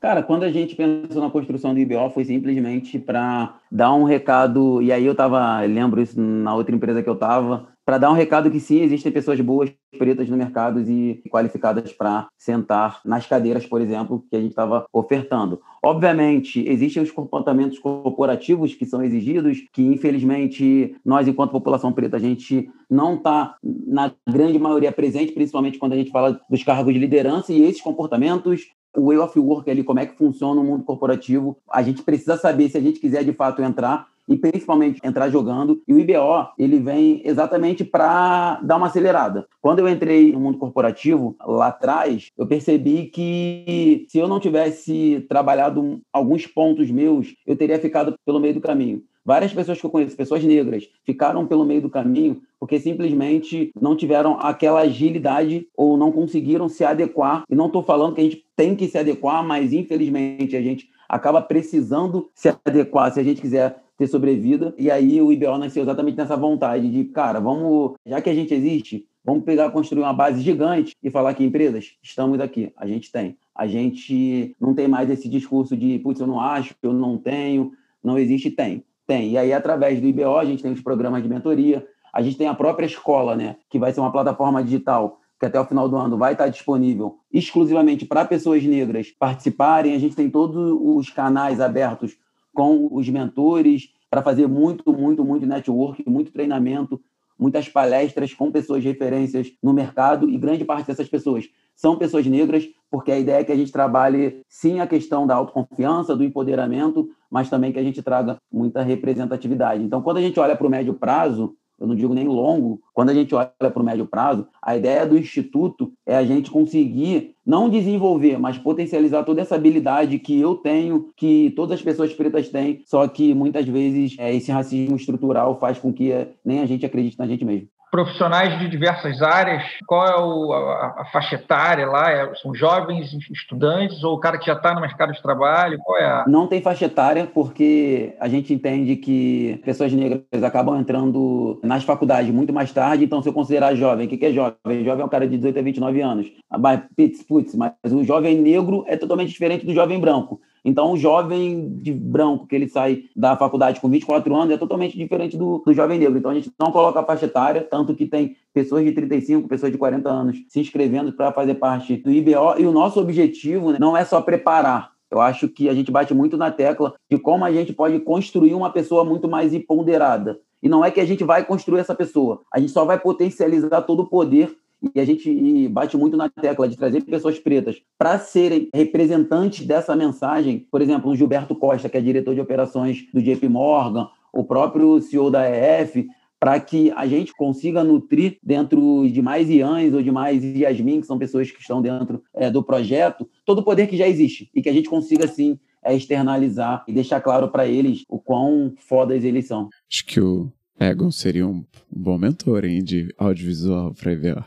Cara, quando a gente pensou na construção do IBO, foi simplesmente para dar um recado, e aí eu tava, lembro isso na outra empresa que eu tava, para dar um recado que sim, existem pessoas boas, pretas no mercado e qualificadas para sentar nas cadeiras, por exemplo, que a gente estava ofertando. Obviamente, existem os comportamentos corporativos que são exigidos, que infelizmente nós, enquanto população preta, a gente não está, na grande maioria, presente, principalmente quando a gente fala dos cargos de liderança, e esses comportamentos o way of work ali, como é que funciona o mundo corporativo. A gente precisa saber se a gente quiser de fato entrar e principalmente entrar jogando. E o IBO, ele vem exatamente para dar uma acelerada. Quando eu entrei no mundo corporativo, lá atrás, eu percebi que se eu não tivesse trabalhado alguns pontos meus, eu teria ficado pelo meio do caminho. Várias pessoas que eu conheço, pessoas negras, ficaram pelo meio do caminho porque simplesmente não tiveram aquela agilidade ou não conseguiram se adequar. E não estou falando que a gente tem que se adequar, mas infelizmente a gente acaba precisando se adequar se a gente quiser ter sobrevida. E aí o IBO nasceu exatamente nessa vontade de, cara, vamos, já que a gente existe, vamos pegar, construir uma base gigante e falar que empresas, estamos aqui, a gente tem. A gente não tem mais esse discurso de, putz, eu não acho, eu não tenho, não existe, tem. Tem. E aí, através do IBO, a gente tem os programas de mentoria, a gente tem a própria escola, né, que vai ser uma plataforma digital que até o final do ano vai estar disponível exclusivamente para pessoas negras participarem. A gente tem todos os canais abertos com os mentores para fazer muito, muito, muito network, muito treinamento, muitas palestras com pessoas referências no mercado e grande parte dessas pessoas são pessoas negras, porque a ideia é que a gente trabalhe sim a questão da autoconfiança, do empoderamento, mas também que a gente traga muita representatividade. Então, quando a gente olha para o médio prazo, eu não digo nem longo, quando a gente olha para o médio prazo, a ideia do Instituto é a gente conseguir não desenvolver, mas potencializar toda essa habilidade que eu tenho, que todas as pessoas pretas têm, só que muitas vezes é, esse racismo estrutural faz com que nem a gente acredite na gente mesmo profissionais de diversas áreas? Qual é o, a, a, faixa etária lá? É, são jovens estudantes ou o cara que já está no mercado de trabalho? Qual é a... Não tem faixa etária porque a gente entende que pessoas negras acabam entrando nas faculdades muito mais tarde. Então, se eu considerar jovem, o que, é jovem? Jovem é um cara de 18 a 29 anos. Mas, putz, mas o jovem negro é totalmente diferente do jovem branco. Então, o jovem de branco que ele sai da faculdade com 24 anos é totalmente diferente do, do jovem negro. Então, a gente não coloca a faixa etária, tanto que tem pessoas de 35, pessoas de 40 anos se inscrevendo para fazer parte do IBO. E o nosso objetivo né, não é só preparar. Eu acho que a gente bate muito na tecla de como a gente pode construir uma pessoa muito mais empoderada. E não é que a gente vai construir essa pessoa, a gente só vai potencializar todo o poder e a gente bate muito na tecla de trazer pessoas pretas para serem representantes dessa mensagem. Por exemplo, o Gilberto Costa, que é diretor de operações do JP Morgan, o próprio CEO da EF, para que a gente consiga nutrir dentro de mais Iãs ou de mais Yasmin, que são pessoas que estão dentro é, do projeto, todo o poder que já existe e que a gente consiga, sim, é externalizar e deixar claro para eles o quão fodas eles são. Acho que o Egon seria um bom mentor hein, de audiovisual para EVA.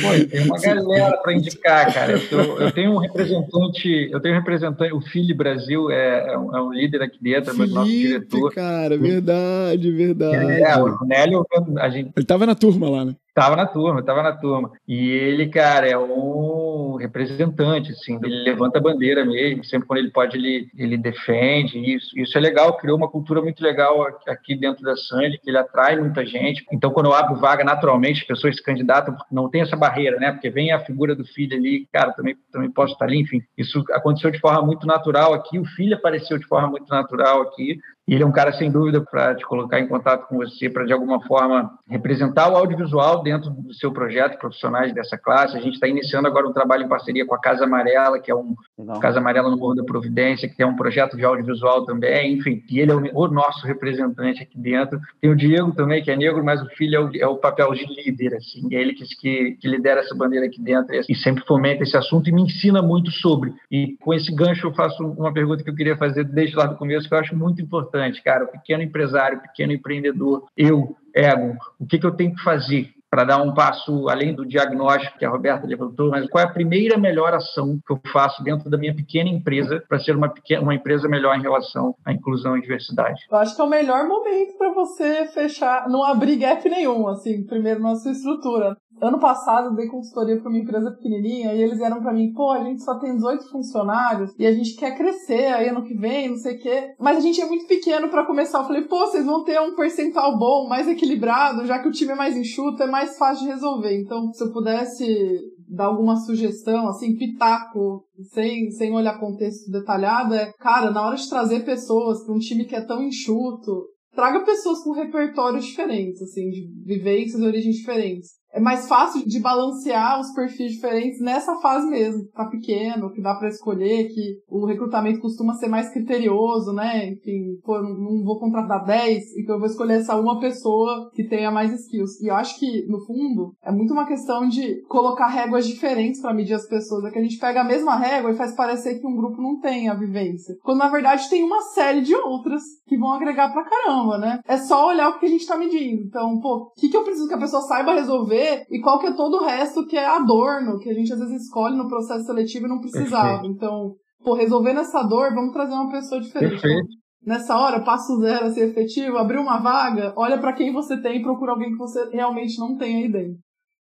Pô, tem uma galera para indicar, cara. Eu, eu, tenho um representante, eu tenho um representante, o Fili Brasil é, é, um, é um líder aqui dentro, Felipe, nosso diretor. Cara, verdade, verdade. É, o Nélio, a gente. Ele estava na turma lá, né? Tava na turma, tava na turma. E ele, cara, é um representante, assim, ele levanta a bandeira mesmo, sempre quando ele pode, ele, ele defende. Isso, isso é legal, criou uma cultura muito legal aqui dentro da Sandy, que ele atrai muita gente. Então, quando eu abro vaga, naturalmente, as pessoas se candidatam, não tem essa barreira, né? Porque vem a figura do filho ali, cara, também, também posso estar ali, enfim. Isso aconteceu de forma muito natural aqui, o filho apareceu de forma muito natural aqui. E ele é um cara, sem dúvida, para te colocar em contato com você, para de alguma forma representar o audiovisual dentro do seu projeto, profissionais dessa classe. A gente está iniciando agora um trabalho em parceria com a Casa Amarela, que é um Legal. Casa Amarela no Morro da Providência, que é um projeto de audiovisual também, enfim. E ele é o, o, nosso representante aqui dentro. Tem o Diego também, que é negro, mas o filho é o, é o papel de líder, assim. É ele que, que, que lidera essa bandeira aqui dentro e sempre fomenta esse assunto e me ensina muito sobre. E com esse gancho eu faço uma pergunta que eu queria fazer desde lá do começo, que eu acho muito importante importante, cara. O pequeno empresário, o pequeno empreendedor, eu, ego, o que, que eu tenho que fazer para dar um passo além do diagnóstico que a Roberta levantou, mas qual é a primeira melhor ação que eu faço dentro da minha pequena empresa para ser uma, pequena, uma empresa melhor em relação à inclusão e diversidade? Eu acho que é o melhor momento para você fechar, não abrir gap nenhum, assim, primeiro na sua estrutura. Ano passado eu dei consultoria para uma empresa pequenininha e eles vieram para mim, pô, a gente só tem 18 funcionários e a gente quer crescer aí ano que vem, não sei o quê. Mas a gente é muito pequeno para começar. Eu falei, pô, vocês vão ter um percentual bom, mais equilibrado, já que o time é mais enxuto, é mais fácil de resolver. Então, se eu pudesse dar alguma sugestão, assim, pitaco, sem, sem olhar contexto detalhado, é, cara, na hora de trazer pessoas para um time que é tão enxuto, traga pessoas com repertórios diferentes, assim, de vivências e origens diferentes é mais fácil de balancear os perfis diferentes nessa fase mesmo, que tá pequeno, que dá para escolher, que o recrutamento costuma ser mais criterioso, né? Enfim, pô, não vou contratar 10 e que eu vou escolher essa uma pessoa que tenha mais skills. E eu acho que, no fundo, é muito uma questão de colocar réguas diferentes para medir as pessoas. É que a gente pega a mesma régua e faz parecer que um grupo não tem a vivência. Quando na verdade tem uma série de outras que vão agregar pra caramba, né? É só olhar o que a gente tá medindo. Então, pô, o que, que eu preciso que a pessoa saiba resolver e qual que é todo o resto que é adorno, que a gente às vezes escolhe no processo seletivo e não precisava. Perfeito. Então, pô, resolvendo essa dor, vamos trazer uma pessoa diferente. Perfeito. Nessa hora, passo zero a ser efetivo, abrir uma vaga, olha para quem você tem e procura alguém que você realmente não tem aí dentro.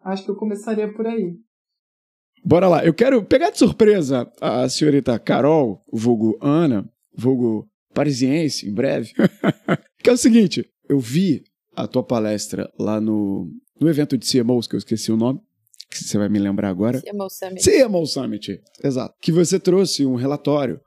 Acho que eu começaria por aí. Bora lá. Eu quero pegar de surpresa a senhorita Carol, vulgo Ana, vulgo parisiense, em breve. que é o seguinte, eu vi a tua palestra lá no no evento de CMOs, que eu esqueci o nome, que você vai me lembrar agora. CMO Summit. CMO Summit, exato. Que você trouxe um relatório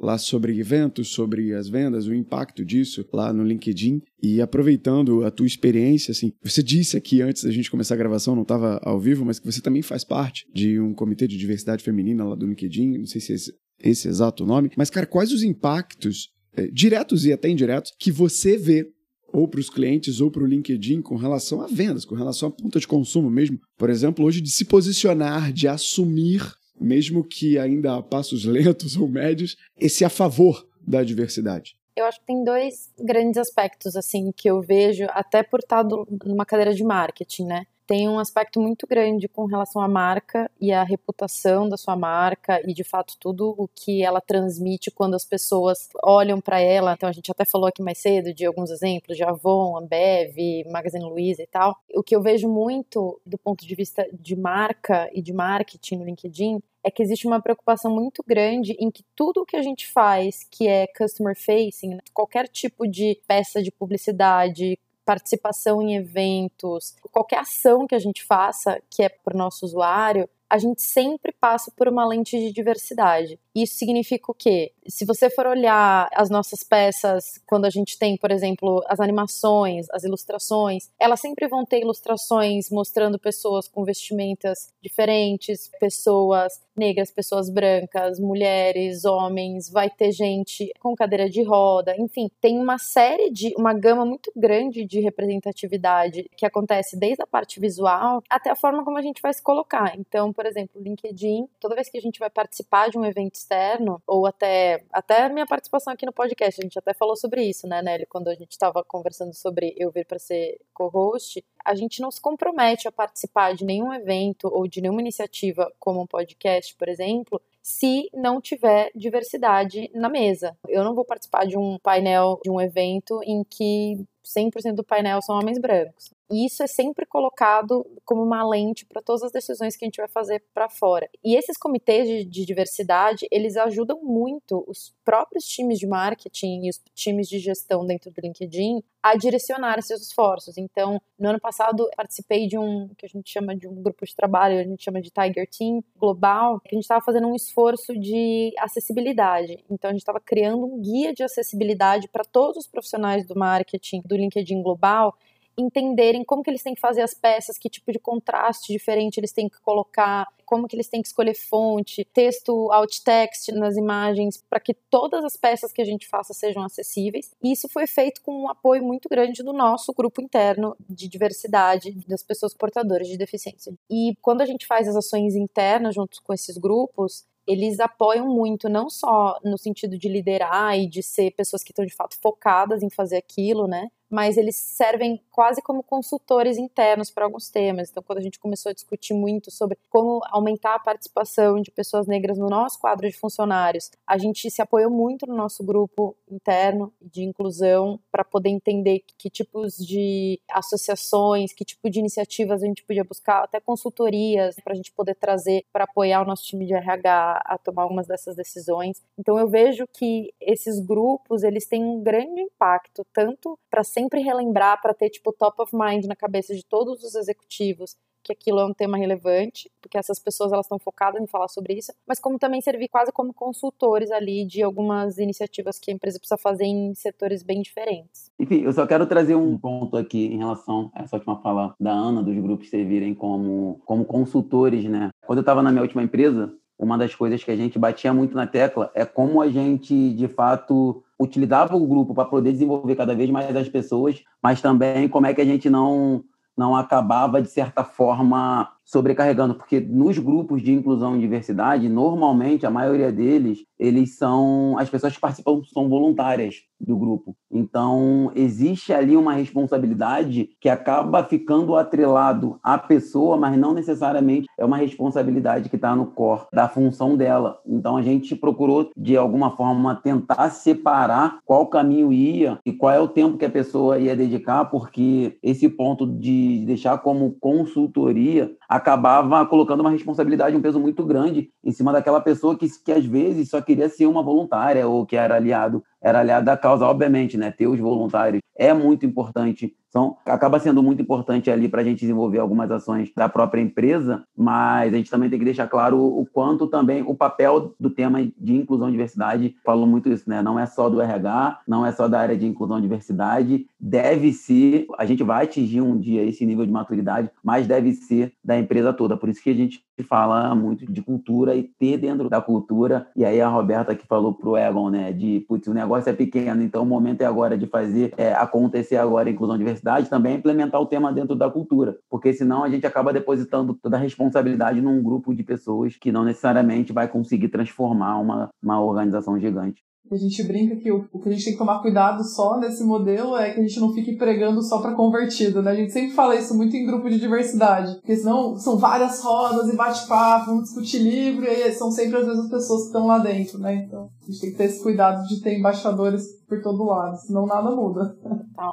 lá sobre eventos, sobre as vendas, o impacto disso lá no LinkedIn e aproveitando a tua experiência, assim, você disse aqui antes da gente começar a gravação, não estava ao vivo, mas que você também faz parte de um comitê de diversidade feminina lá do LinkedIn, não sei se é esse, esse exato nome, mas cara, quais os impactos é, diretos e até indiretos que você vê ou para os clientes ou para o LinkedIn com relação a vendas, com relação à ponta de consumo mesmo. Por exemplo, hoje de se posicionar, de assumir, mesmo que ainda a passos lentos ou médios, esse a favor da diversidade. Eu acho que tem dois grandes aspectos assim que eu vejo, até por estar numa cadeira de marketing, né? Tem um aspecto muito grande com relação à marca e à reputação da sua marca e de fato tudo o que ela transmite quando as pessoas olham para ela. Então a gente até falou aqui mais cedo de alguns exemplos de Avon, Ambev, Magazine Luiza e tal. O que eu vejo muito do ponto de vista de marca e de marketing no LinkedIn é que existe uma preocupação muito grande em que tudo o que a gente faz, que é customer facing, qualquer tipo de peça de publicidade, participação em eventos, qualquer ação que a gente faça que é para o nosso usuário, a gente sempre passa por uma lente de diversidade. Isso significa o quê? Se você for olhar as nossas peças, quando a gente tem, por exemplo, as animações, as ilustrações, elas sempre vão ter ilustrações mostrando pessoas com vestimentas diferentes, pessoas negras, pessoas brancas, mulheres, homens, vai ter gente com cadeira de roda, enfim, tem uma série de, uma gama muito grande de representatividade que acontece desde a parte visual até a forma como a gente vai se colocar. Então, por exemplo, LinkedIn, toda vez que a gente vai participar de um evento externo, ou até, até minha participação aqui no podcast, a gente até falou sobre isso, né, Nelly, quando a gente estava conversando sobre eu vir para ser co-host, a gente não se compromete a participar de nenhum evento ou de nenhuma iniciativa como um podcast, por exemplo, se não tiver diversidade na mesa. Eu não vou participar de um painel, de um evento em que 100% do painel são homens brancos. E isso é sempre colocado como uma lente para todas as decisões que a gente vai fazer para fora. E esses comitês de, de, diversidade, eles ajudam muito os próprios times de marketing e os times de gestão dentro do LinkedIn a direcionar esses esforços. Então, no ano passado, participei de um que a gente chama de um grupo de trabalho, a gente chama de Tiger Team global, que a gente estava fazendo um esforço de acessibilidade. Então, a gente estava criando um guia de acessibilidade para todos os profissionais do marketing do LinkedIn global entenderem como que eles têm que fazer as peças, que tipo de contraste diferente eles têm que colocar, como que eles têm que escolher fonte, texto, alt text nas imagens, para que todas as peças que a gente faça sejam acessíveis. E isso foi feito com um apoio muito grande do nosso grupo interno de diversidade das pessoas portadoras de deficiência. E quando a gente faz as ações internas junto com esses grupos, eles apoiam muito, não só no sentido de liderar e de ser pessoas que estão de fato focadas em fazer aquilo, né? Mas eles servem quase como consultores internos para alguns temas. Então, quando a gente começou a discutir muito sobre como aumentar a participação de pessoas negras no nosso quadro de funcionários, a gente se apoiou muito no nosso grupo interno de inclusão para poder entender que tipos de associações, que tipo de iniciativas a gente podia buscar, até consultorias para a gente poder trazer para apoiar o nosso time de RH a tomar algumas dessas decisões. Então, eu vejo que esses grupos eles têm um grande impacto tanto para sempre relembrar para ter tipo top of mind na cabeça de todos os executivos que aquilo é um tema relevante, porque essas pessoas elas estão focadas em falar sobre isso, mas como também servir quase como consultores ali de algumas iniciativas que a empresa precisa fazer em setores bem diferentes. Enfim, eu só quero trazer um ponto aqui em relação a essa última fala da Ana, dos grupos servirem como, como consultores, né? Quando eu estava na minha última empresa, uma das coisas que a gente batia muito na tecla é como a gente, de fato, utilizava o grupo para poder desenvolver cada vez mais as pessoas, mas também como é que a gente não não acabava de certa forma sobrecarregando, porque nos grupos de inclusão e diversidade, normalmente a maioria deles, eles são as pessoas que participam são voluntárias do grupo. Então, existe ali uma responsabilidade que acaba ficando atrelado à pessoa, mas não necessariamente é uma responsabilidade que está no core da função dela. Então, a gente procurou, de alguma forma, tentar separar qual caminho ia e qual é o tempo que a pessoa ia dedicar, porque esse ponto de deixar como consultoria acabava colocando uma responsabilidade, um peso muito grande em cima daquela pessoa que, que às vezes só queria ser uma voluntária ou que era aliado era aliado da causa, obviamente, né? Ter os voluntários é muito importante. São, acaba sendo muito importante ali para a gente desenvolver algumas ações da própria empresa, mas a gente também tem que deixar claro o, quanto também o papel do tema de inclusão e diversidade, falou muito isso, né? Não é só do RH, não é só da área de inclusão e diversidade, deve ser, a gente vai atingir um dia esse nível de maturidade, mas deve ser da empresa toda. Por isso que a gente fala muito de cultura e ter dentro da cultura. E aí a Roberta que falou pro Egon, né, de putz, o negócio é pequeno, então o momento é agora de fazer é, acontecer agora a inclusão e diversidade, também implementar o tema dentro da cultura, porque senão a gente acaba depositando toda a responsabilidade num grupo de pessoas que não necessariamente vai conseguir transformar uma, uma organização gigante. A gente brinca que o, o, que a gente tem que tomar cuidado só nesse modelo é que a gente não fique pregando só para convertido, né? A gente sempre fala isso muito em grupo de diversidade, porque senão são várias rodas e bate-papo, vamos discutir livro, e são sempre as mesmas pessoas que estão lá dentro, né? Então a gente tem que ter esse cuidado de ter embaixadores por todo lado, senão nada muda.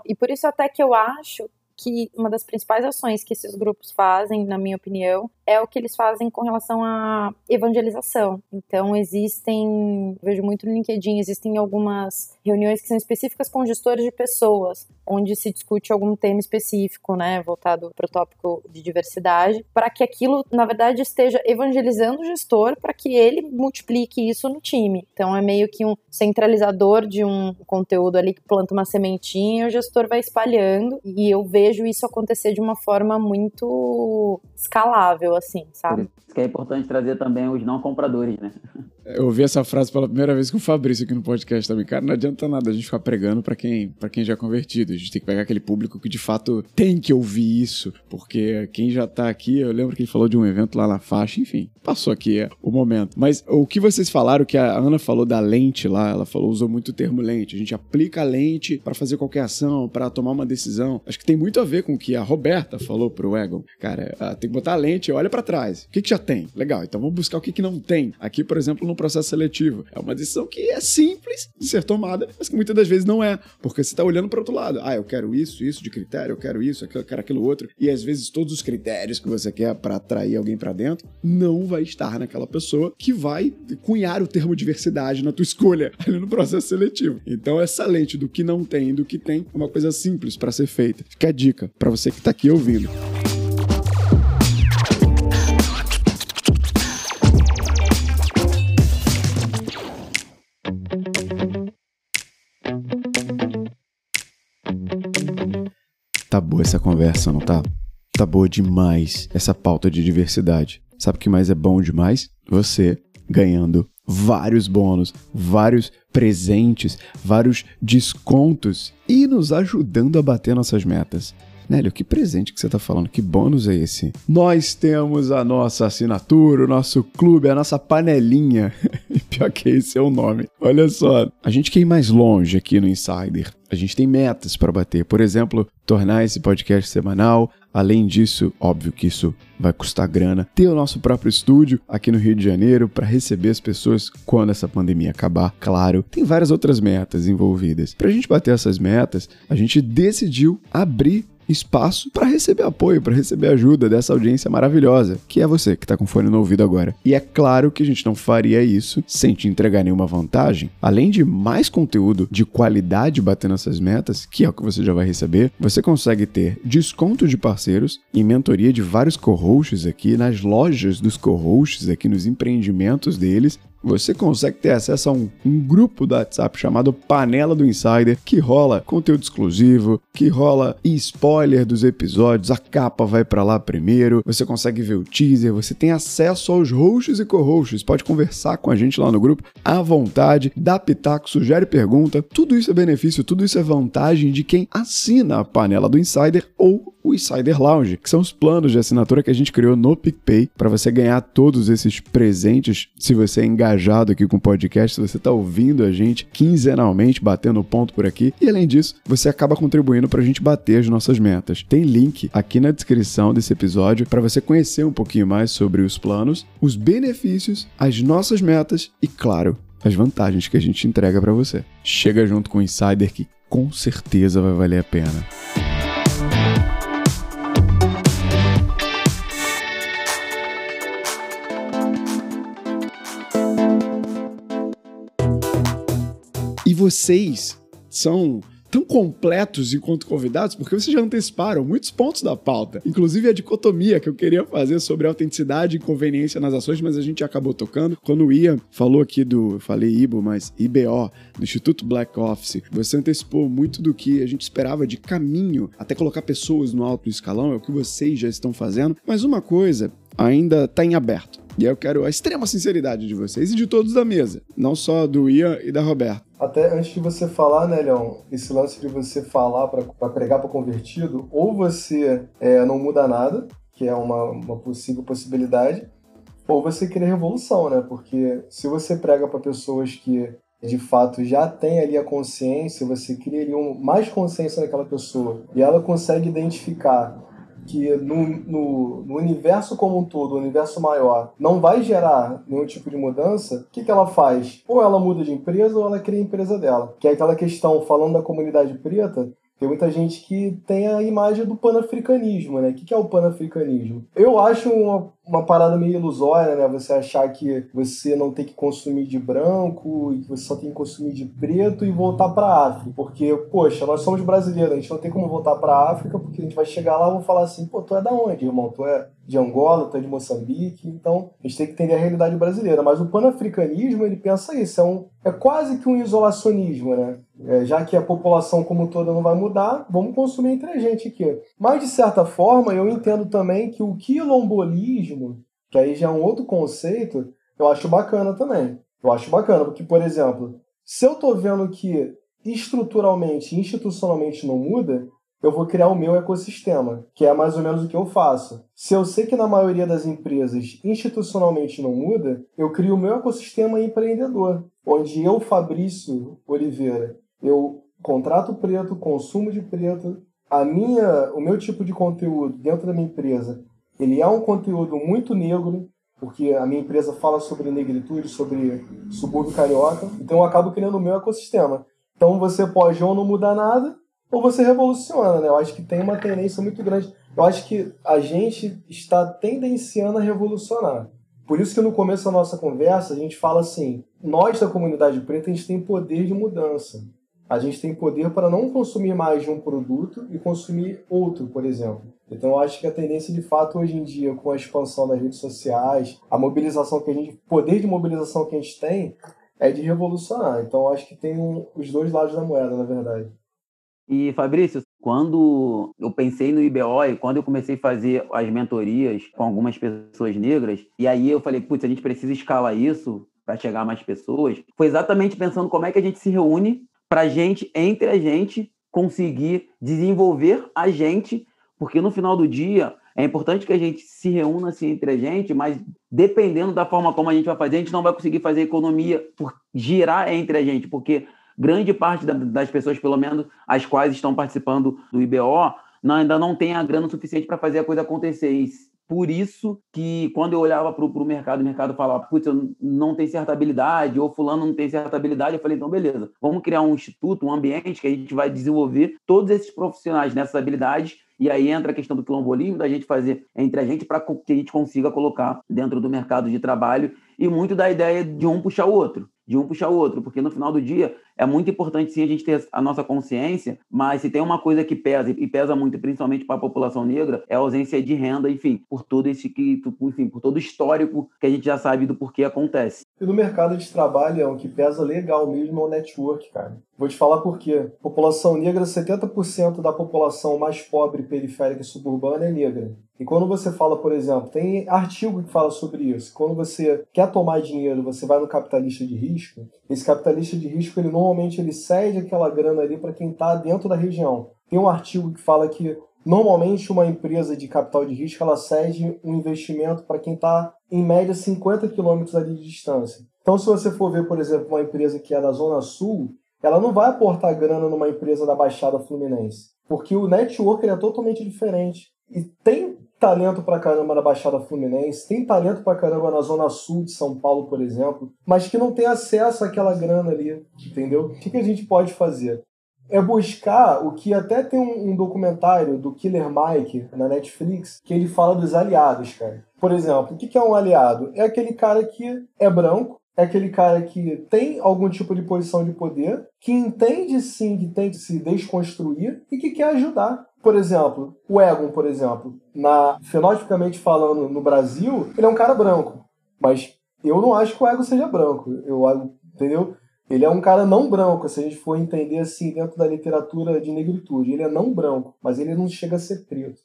E por isso até que eu acho que uma das principais ações que esses grupos fazem, na minha opinião, é o que eles fazem com relação à evangelização. Então, existem, vejo muito no LinkedIn, existem algumas reuniões que são específicas com gestores de pessoas, onde se discute algum tema específico, né, voltado para o tópico de diversidade, para que aquilo, na verdade, esteja evangelizando o gestor para que ele multiplique isso no time. Então, é meio que um centralizador de um conteúdo ali que planta uma sementinha, o gestor vai espalhando, e eu vejo isso acontecer de uma forma muito escalável, assim, sabe? Por isso que é importante trazer também os não compradores, né? Eu ouvi essa frase pela primeira vez com o Fabrício aqui no podcast também. Cara, não adianta nada a gente ficar pregando para quem, pra quem já é convertido. A gente tem que pegar aquele público que de fato tem que ouvir isso. Porque quem já tá aqui, eu lembro que ele falou de um evento lá na faixa, enfim, passou aqui é, o momento. Mas o que vocês falaram, que a Ana falou da lente lá, ela falou, usou muito o termo lente. A gente aplica a lente para fazer qualquer ação, para tomar uma decisão. Acho que tem muito a ver com o que a Roberta falou pro Egon. Cara, tem que botar a lente, olha para trás. O que, que já tem? Legal, então vamos buscar o que, que não tem. Aqui, por exemplo, no processo seletivo. É uma decisão que é simples de ser tomada, mas que muitas das vezes não é, porque você está olhando para outro lado. Ah, eu quero isso, isso de critério, eu quero isso, eu quero aquilo outro. E às vezes todos os critérios que você quer para atrair alguém para dentro não vai estar naquela pessoa que vai cunhar o termo diversidade na tua escolha ali no processo seletivo. Então essa lente do que não tem e do que tem é uma coisa simples para ser feita. Fica a dica para você que está aqui ouvindo. Tá boa essa conversa, não tá? Tá boa demais essa pauta de diversidade. Sabe o que mais é bom demais? Você ganhando vários bônus, vários presentes, vários descontos e nos ajudando a bater nossas metas. Nélio, que presente que você está falando? Que bônus é esse? Nós temos a nossa assinatura, o nosso clube, a nossa panelinha. Pior que esse é o nome. Olha só, a gente quer ir mais longe aqui no Insider. A gente tem metas para bater. Por exemplo, tornar esse podcast semanal. Além disso, óbvio que isso vai custar grana. Ter o nosso próprio estúdio aqui no Rio de Janeiro para receber as pessoas quando essa pandemia acabar. Claro, tem várias outras metas envolvidas. Para a gente bater essas metas, a gente decidiu abrir espaço para receber apoio, para receber ajuda dessa audiência maravilhosa, que é você que está com fone no ouvido agora. E é claro que a gente não faria isso sem te entregar nenhuma vantagem. Além de mais conteúdo de qualidade batendo essas metas, que é o que você já vai receber, você consegue ter desconto de parceiros e mentoria de vários co-hosts aqui nas lojas dos co-hosts aqui nos empreendimentos deles você consegue ter acesso a um, um, grupo do WhatsApp chamado Panela do Insider, que rola conteúdo exclusivo, que rola spoiler dos episódios, a capa vai para lá primeiro, você consegue ver o teaser, você tem acesso aos hosts e co-hosts, pode conversar com a gente lá no grupo à vontade, dá pitaco, sugere pergunta, tudo isso é benefício, tudo isso é vantagem de quem assina a Panela do Insider ou o Insider Lounge, que são os planos de assinatura que a gente criou no PicPay para você ganhar todos esses presentes se você é engajado aqui com o podcast, se você está ouvindo a gente quinzenalmente, batendo ponto por aqui. E além disso, você acaba contribuindo para a gente bater as nossas metas. Tem link aqui na descrição desse episódio para você conhecer um pouquinho mais sobre os planos, os benefícios, as nossas metas e, claro, as vantagens que a gente entrega para você. Chega junto com o Insider que com certeza vai valer a pena. Vocês são tão completos enquanto convidados, porque vocês já anteciparam muitos pontos da pauta, inclusive a dicotomia que eu queria fazer sobre autenticidade e conveniência nas ações, mas a gente acabou tocando. Quando o Ian falou aqui do, eu falei IBO, mas IBO, do Instituto Black Office, você antecipou muito do que a gente esperava de caminho até colocar pessoas no alto escalão, é o que vocês já estão fazendo, mas uma coisa ainda está em aberto. E eu quero a extrema sinceridade de vocês e de todos da mesa, não só do Ian e da Roberta. Até antes de você falar, né, Leão, esse lance de você falar para pregar para convertido, ou você é, não muda nada, que é uma, uma possível possibilidade, ou você cria revolução, né? Porque se você prega para pessoas que de fato já tem ali a consciência, você cria ali um, mais consciência naquela pessoa e ela consegue identificar que no, no, no, universo como um todo, o universo maior, não vai gerar nenhum tipo de mudança, o que, que ela faz? Ou ela muda de empresa ou ela cria a empresa dela. Que é aquela questão, falando da comunidade preta, tem muita gente que tem a imagem do panafricanismo, né? O que é o panafricanismo? Eu acho uma, uma parada meio ilusória, né? Você achar que você não tem que consumir de branco e que você só tem que consumir de preto e voltar para África. Porque, poxa, nós somos brasileiros, a gente não tem como voltar para África porque a gente vai chegar lá e vão falar assim, pô, tu é da onde, irmão? Tu é de Angola, tu é de Moçambique, então a gente tem que entender a realidade brasileira. Mas o panafricanismo, ele pensa isso, é, um, é quase que um isolacionismo, né? É, já que a população como toda não vai mudar, vamos consumir entre a gente aqui. Mas, de certa forma, eu entendo também que o quilombolismo, que aí já é um outro conceito, eu acho bacana também. Eu acho bacana, porque, por exemplo, se eu tô vendo que estruturalmente, institucionalmente não muda, eu vou criar o meu ecossistema, que é mais ou menos o que eu faço. Se eu sei que na maioria das empresas institucionalmente não muda, eu crio o meu ecossistema empreendedor, onde eu, Fabrício Oliveira, eu contrato preto, consumo de preto, a minha, o meu tipo de conteúdo dentro da minha empresa, ele é um conteúdo muito negro, porque a minha empresa fala sobre negritude, sobre subúrbio carioca, então eu acabo criando o meu ecossistema. Então você pode ou não mudar nada, ou você revoluciona, né? Eu acho que tem uma tendência muito grande. Eu acho que a gente está tendenciando a revolucionar. Por isso que no começo da nossa conversa a gente fala assim: nós da comunidade preta a gente tem poder de mudança. A gente tem poder para não consumir mais de um produto e consumir outro, por exemplo. Então eu acho que a tendência de fato hoje em dia, com a expansão das redes sociais, a mobilização que a gente, poder de mobilização que a gente tem, é de revolucionar. Então eu acho que tem um, os dois lados da moeda, na verdade. E Fabrício, quando eu pensei no IBO e quando eu comecei a fazer as mentorias com algumas pessoas negras, e aí eu falei, putz, a gente precisa escalar isso para chegar a mais pessoas, foi exatamente pensando como é que a gente se reúne para a gente, entre a gente, conseguir desenvolver a gente, porque no final do dia é importante que a gente se reúna assim entre a gente, mas dependendo da forma como a gente vai fazer, a gente não vai conseguir fazer economia por girar entre a gente, porque grande parte das pessoas, pelo menos as quais estão participando do IBO, ainda não tem a grana suficiente para fazer a coisa acontecer. E por isso que quando eu olhava para o mercado, o mercado falava, putz, eu não tenho certa habilidade, ou fulano não tem certa habilidade, eu falei, então beleza, vamos criar um instituto, um ambiente que a gente vai desenvolver todos esses profissionais nessas habilidades e aí entra a questão do quilombolismo, da gente fazer entre a gente para que a gente consiga colocar dentro do mercado de trabalho e muito da ideia de um puxar o outro de um puxar o outro, porque no final do dia é muito importante sim a gente ter a nossa consciência, mas se tem uma coisa que pesa e pesa muito, principalmente para a população negra, é a ausência de renda, enfim, por todo esse que, enfim, por todo o histórico que a gente já sabe do porquê acontece. E no mercado de trabalho, é o que pesa legal mesmo é o network, cara. Vou te falar por quê. População negra, 70% da população mais pobre, periférica e suburbana é negra. E quando você fala, por exemplo, tem artigo que fala sobre isso. Quando você quer tomar dinheiro, você vai no capitalista de risco. Esse capitalista de risco, ele normalmente ele cede aquela grana ali para quem está dentro da região. Tem um artigo que fala que normalmente uma empresa de capital de risco ela cede um investimento para quem está em média 50 quilômetros ali de distância. Então, se você for ver, por exemplo, uma empresa que é da Zona Sul, ela não vai aportar grana numa empresa da Baixada Fluminense, porque o network é totalmente diferente. E tem talento pra caramba na Baixada Fluminense, tem talento pra caramba na Zona Sul de São Paulo, por exemplo, mas que não tem acesso àquela grana ali, entendeu? O que a gente pode fazer? É buscar o que até tem um, um documentário do Killer Mike na Netflix que ele fala dos aliados, cara. Por exemplo, o que, é um aliado? É aquele cara que é branco, é aquele cara que tem algum tipo de posição de poder, que entende sim que tem que se desconstruir e que quer ajudar. Por exemplo, o Egon, por exemplo, na fenotipicamente falando no Brasil, ele é um cara branco. Mas eu não acho que o Egon seja branco. Eu, entendeu? Ele é um cara não branco, se a gente for entender assim dentro da literatura de negritude. Ele é não branco, mas ele não chega a ser preto.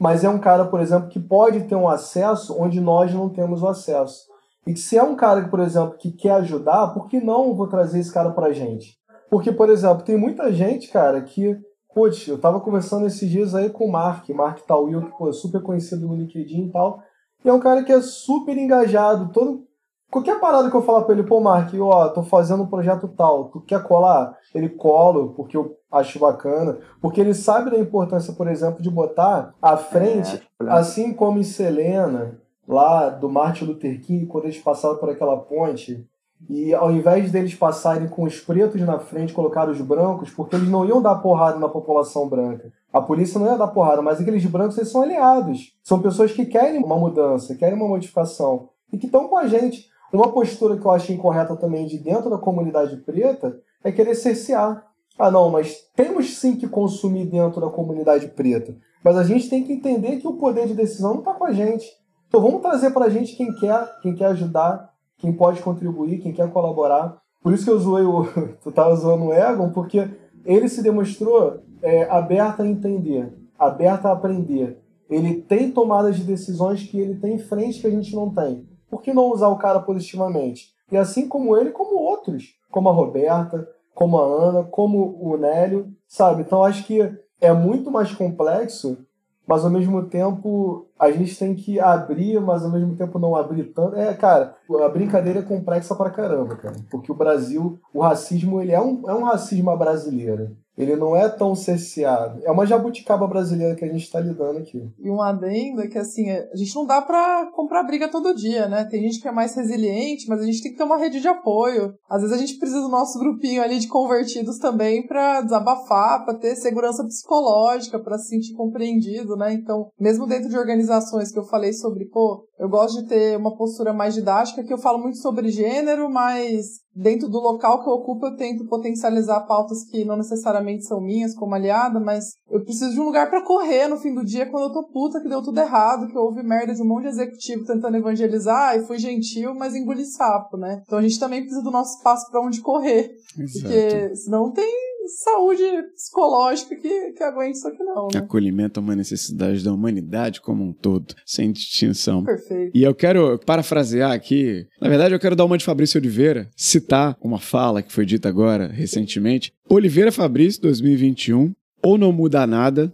Mas é um cara, por exemplo, que pode ter um acesso onde nós não temos o acesso. E se é um cara, por exemplo, que quer ajudar, por que não vou trazer esse cara pra gente? Porque, por exemplo, tem muita gente, cara, que. Putz, eu tava conversando esses dias aí com o Mark, Mark Tawil, que pô, é super conhecido no LinkedIn e tal. E é um cara que é super engajado, todo. Qualquer parada que eu falar pra ele, pô, Mark, ó, tô fazendo um projeto tal, tu quer colar? Ele cola, porque eu acho bacana. Porque ele sabe da importância, por exemplo, de botar à frente, é, assim como em Selena, lá do Martin Luther King, quando eles passaram por aquela ponte, e ao invés deles passarem com os pretos na frente, colocaram os brancos, porque eles não iam dar porrada na população branca. A polícia não ia dar porrada, mas aqueles brancos eles são aliados. São pessoas que querem uma mudança, querem uma modificação e que estão com a gente. Uma postura que eu acho incorreta também de dentro da comunidade preta é querer cercear. Ah, não, mas temos sim que consumir dentro da comunidade preta. Mas a gente tem que entender que o poder de decisão não está com a gente. Então vamos trazer para a gente quem quer, quem quer ajudar, quem pode contribuir, quem quer colaborar. Por isso que eu zoei o. tu estava zoando o Egon, porque ele se demonstrou é, aberto a entender, aberto a aprender. Ele tem tomadas de decisões que ele tem em frente que a gente não tem. Por que não usar o cara positivamente? E assim como ele, como outros, como a Roberta, como a Ana, como o Nélio, sabe? Então acho que é muito mais complexo mas ao mesmo tempo a gente tem que abrir, mas ao mesmo tempo não abrir tanto. É, cara, a brincadeira é complexa pra caramba, cara. Porque o Brasil, o racismo, ele é um, é um racismo brasileiro. Ele não é tão cerceado. É uma jabuticaba brasileira que a gente está lidando aqui. E um adendo é que, assim, a gente não dá para comprar briga todo dia, né? Tem gente que é mais resiliente, mas a gente tem que ter uma rede de apoio. Às vezes a gente precisa do nosso grupinho ali de convertidos também para desabafar, para ter segurança psicológica, para se sentir compreendido, né? Então, mesmo dentro de organizações que eu falei sobre, pô, eu gosto de ter uma postura mais didática, que eu falo muito sobre gênero, mas dentro do local que eu ocupo eu tento potencializar pautas que não necessariamente são minhas como aliada, mas eu preciso de um lugar para correr no fim do dia quando eu tô puta que deu tudo errado, que houve merda de um monte de executivo tentando evangelizar e fui gentil, mas engoli sapo, né? Então a gente também precisa do nosso espaço para onde correr. Exato. Porque senão tem saúde psicológica que, que aguente isso aqui não. Né? Acolhimento é uma necessidade da humanidade como um todo, sem distinção. Perfeito. E eu quero parafrasear aqui, na verdade eu quero dar uma de Fabrício Oliveira, citar uma fala que foi dita agora, recentemente. Oliveira Fabrício, 2021, ou não muda nada,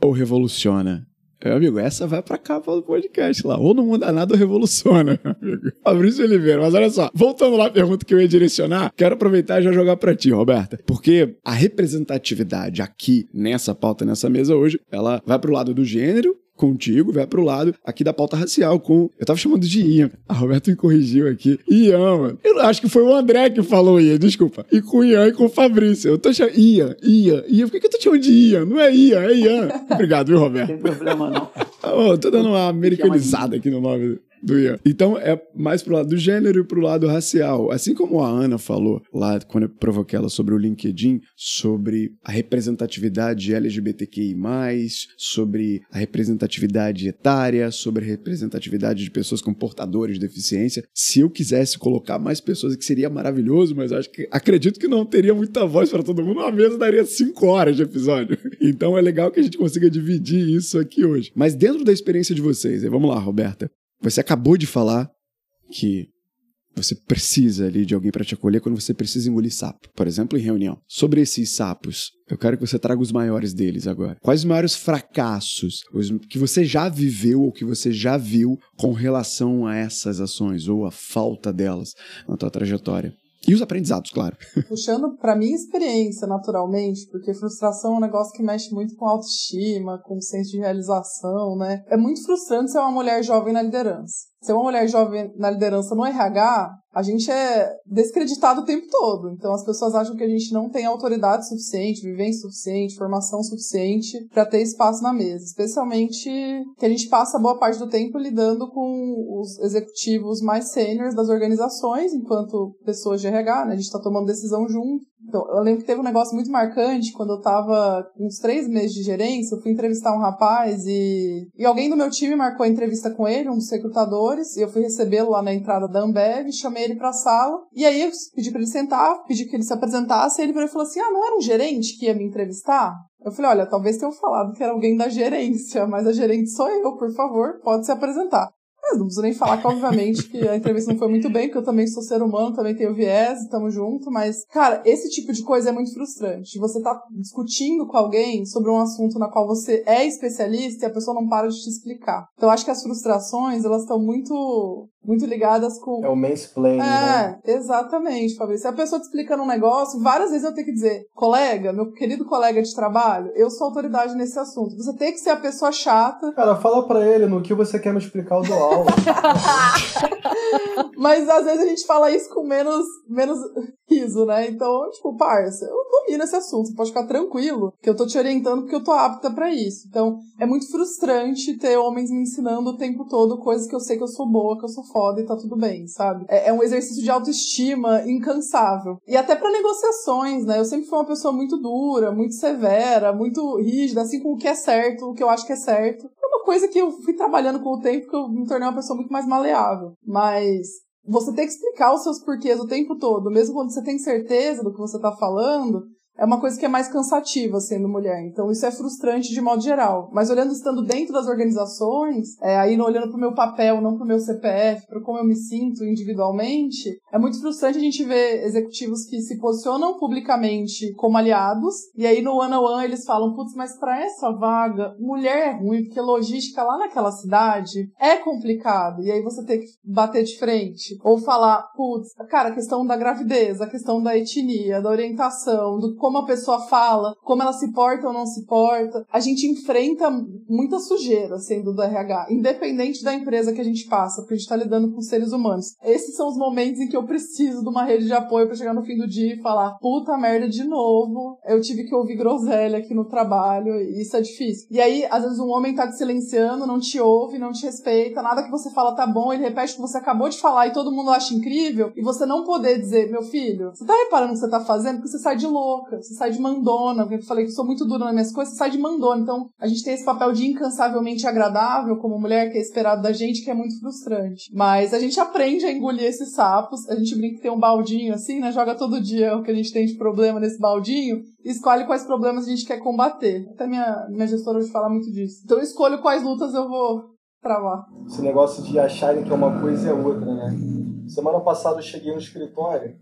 ou revoluciona. Meu amigo, essa vai pra capa do podcast lá. Ou não muda nada ou revoluciona, meu amigo. Fabrício Oliveira. Mas olha só, voltando lá à pergunta que eu ia direcionar, quero aproveitar e já jogar pra ti, Roberta. Porque a representatividade aqui nessa pauta, nessa mesa hoje, ela vai pro lado do gênero contigo, vai pro lado aqui da pauta racial com. Eu tava chamando de Ian. A Roberta me corrigiu aqui. Ian, mano. Eu acho que foi o André que falou Ian, desculpa. E com Ian e com o Fabrício. Eu tô chamando. Ian, Ian, Ian. Por que, que eu tô chamando de Ian? Não é Ian, é Ian. Obrigado, viu, Roberto? Não tem problema, não. Oh, tô dando uma americanizada aqui no nome do Ian. Então é mais pro lado do gênero e pro lado racial. Assim como a Ana falou lá quando eu provoquei ela sobre o LinkedIn, sobre a representatividade LGBTQI, sobre a representatividade etária, sobre a representatividade de pessoas com portadores de deficiência. Se eu quisesse colocar mais pessoas, que seria maravilhoso, mas acho que acredito que não teria muita voz para todo mundo. Uma mesa daria cinco horas de episódio. Então é legal que a gente consiga dividir isso aqui hoje. Mas dentro da experiência de vocês, vamos lá, Roberta. Você acabou de falar que você precisa ali de alguém para te acolher quando você precisa engolir sapo, por exemplo, em reunião. Sobre esses sapos, eu quero que você traga os maiores deles agora. Quais os maiores fracassos os que você já viveu ou que você já viu com relação a essas ações ou a falta delas na tua trajetória? E os aprendizados, claro. Puxando para minha experiência, naturalmente, porque frustração é um negócio que mexe muito com autoestima, com senso de realização, né? É muito frustrante ser uma mulher jovem na liderança ser uma mulher jovem na liderança no RH, a gente é descreditado o tempo todo. Então as pessoas acham que a gente não tem autoridade suficiente, vivência suficiente, formação suficiente para ter espaço na mesa. Especialmente que a gente passa boa parte do tempo lidando com os executivos mais sêniores das organizações, enquanto pessoas de RH, né? A gente está tomando decisão junto. Então, eu lembro que teve um negócio muito marcante quando eu tava com uns três meses de gerência, eu fui entrevistar um rapaz e, e alguém do meu time marcou a entrevista com ele, um dos recrutadores, e eu fui recebê-lo lá na entrada da Ambev, chamei ele pra sala, e aí eu pedi pra ele sentar, pedi que ele se apresentasse, e ele falou assim, ah, não era um gerente que ia me entrevistar? Eu falei, olha, talvez tenham falado que era alguém da gerência, mas a gerente sou eu, por favor, pode se apresentar. Mas não preciso nem falar que, obviamente, que a entrevista não foi muito bem, porque eu também sou ser humano, também tenho viés, estamos junto, mas, cara, esse tipo de coisa é muito frustrante. Você tá discutindo com alguém sobre um assunto na qual você é especialista e a pessoa não para de te explicar. Então, acho que as frustrações, elas estão muito muito ligadas com. É o mansplaining, é, né? exatamente, Fabrício. Se a pessoa te explicando um negócio, várias vezes eu tenho que dizer, colega, meu querido colega de trabalho, eu sou autoridade nesse assunto. Você tem que ser a pessoa chata. Cara, fala pra ele no que você quer me explicar, eu dou aula. Mas às vezes a gente fala isso com menos, menos riso, né? Então, tipo, parça, eu domino esse assunto, pode ficar tranquilo, que eu tô te orientando porque eu tô apta para isso. Então, é muito frustrante ter homens me ensinando o tempo todo coisas que eu sei que eu sou boa, que eu sou foda e tá tudo bem, sabe? É, é um exercício de autoestima incansável. E até para negociações, né? Eu sempre fui uma pessoa muito dura, muito severa, muito rígida, assim com o que é certo, o que eu acho que é certo. É uma coisa que eu fui trabalhando com o tempo que eu me tornei uma pessoa muito mais maleável. Mas você tem que explicar os seus porquês o tempo todo, mesmo quando você tem certeza do que você está falando, é uma coisa que é mais cansativa sendo mulher. Então isso é frustrante de modo geral. Mas olhando estando dentro das organizações, é, aí olhando para o meu papel, não para o meu CPF, para como eu me sinto individualmente, é muito frustrante a gente ver executivos que se posicionam publicamente como aliados e aí no one on one eles falam, putz, mas para essa vaga mulher é ruim porque logística lá naquela cidade é complicado. E aí você tem que bater de frente ou falar, putz, cara, a questão da gravidez, a questão da etnia, da orientação, do como a pessoa fala, como ela se porta ou não se porta. A gente enfrenta muita sujeira sendo do RH, independente da empresa que a gente passa, porque a gente está lidando com seres humanos. Esses são os momentos em que eu preciso de uma rede de apoio para chegar no fim do dia e falar: puta merda, de novo, eu tive que ouvir groselha aqui no trabalho, e isso é difícil. E aí, às vezes, um homem tá te silenciando, não te ouve, não te respeita, nada que você fala tá bom, ele repete o que você acabou de falar e todo mundo acha incrível, e você não poder dizer: meu filho, você tá reparando o que você tá fazendo? Porque você sai de louca você sai de mandona, eu falei que sou muito dura nas minhas coisas, você sai de mandona. Então, a gente tem esse papel de incansavelmente agradável como mulher, que é esperado da gente, que é muito frustrante. Mas a gente aprende a engolir esses sapos, a gente brinca que tem um baldinho assim, né? Joga todo dia o que a gente tem de problema nesse baldinho e escolhe quais problemas a gente quer combater. Até minha, minha gestora hoje fala muito disso. Então, eu escolho quais lutas eu vou travar. Esse negócio de acharem que é uma coisa é outra, né? Semana passada eu cheguei no escritório,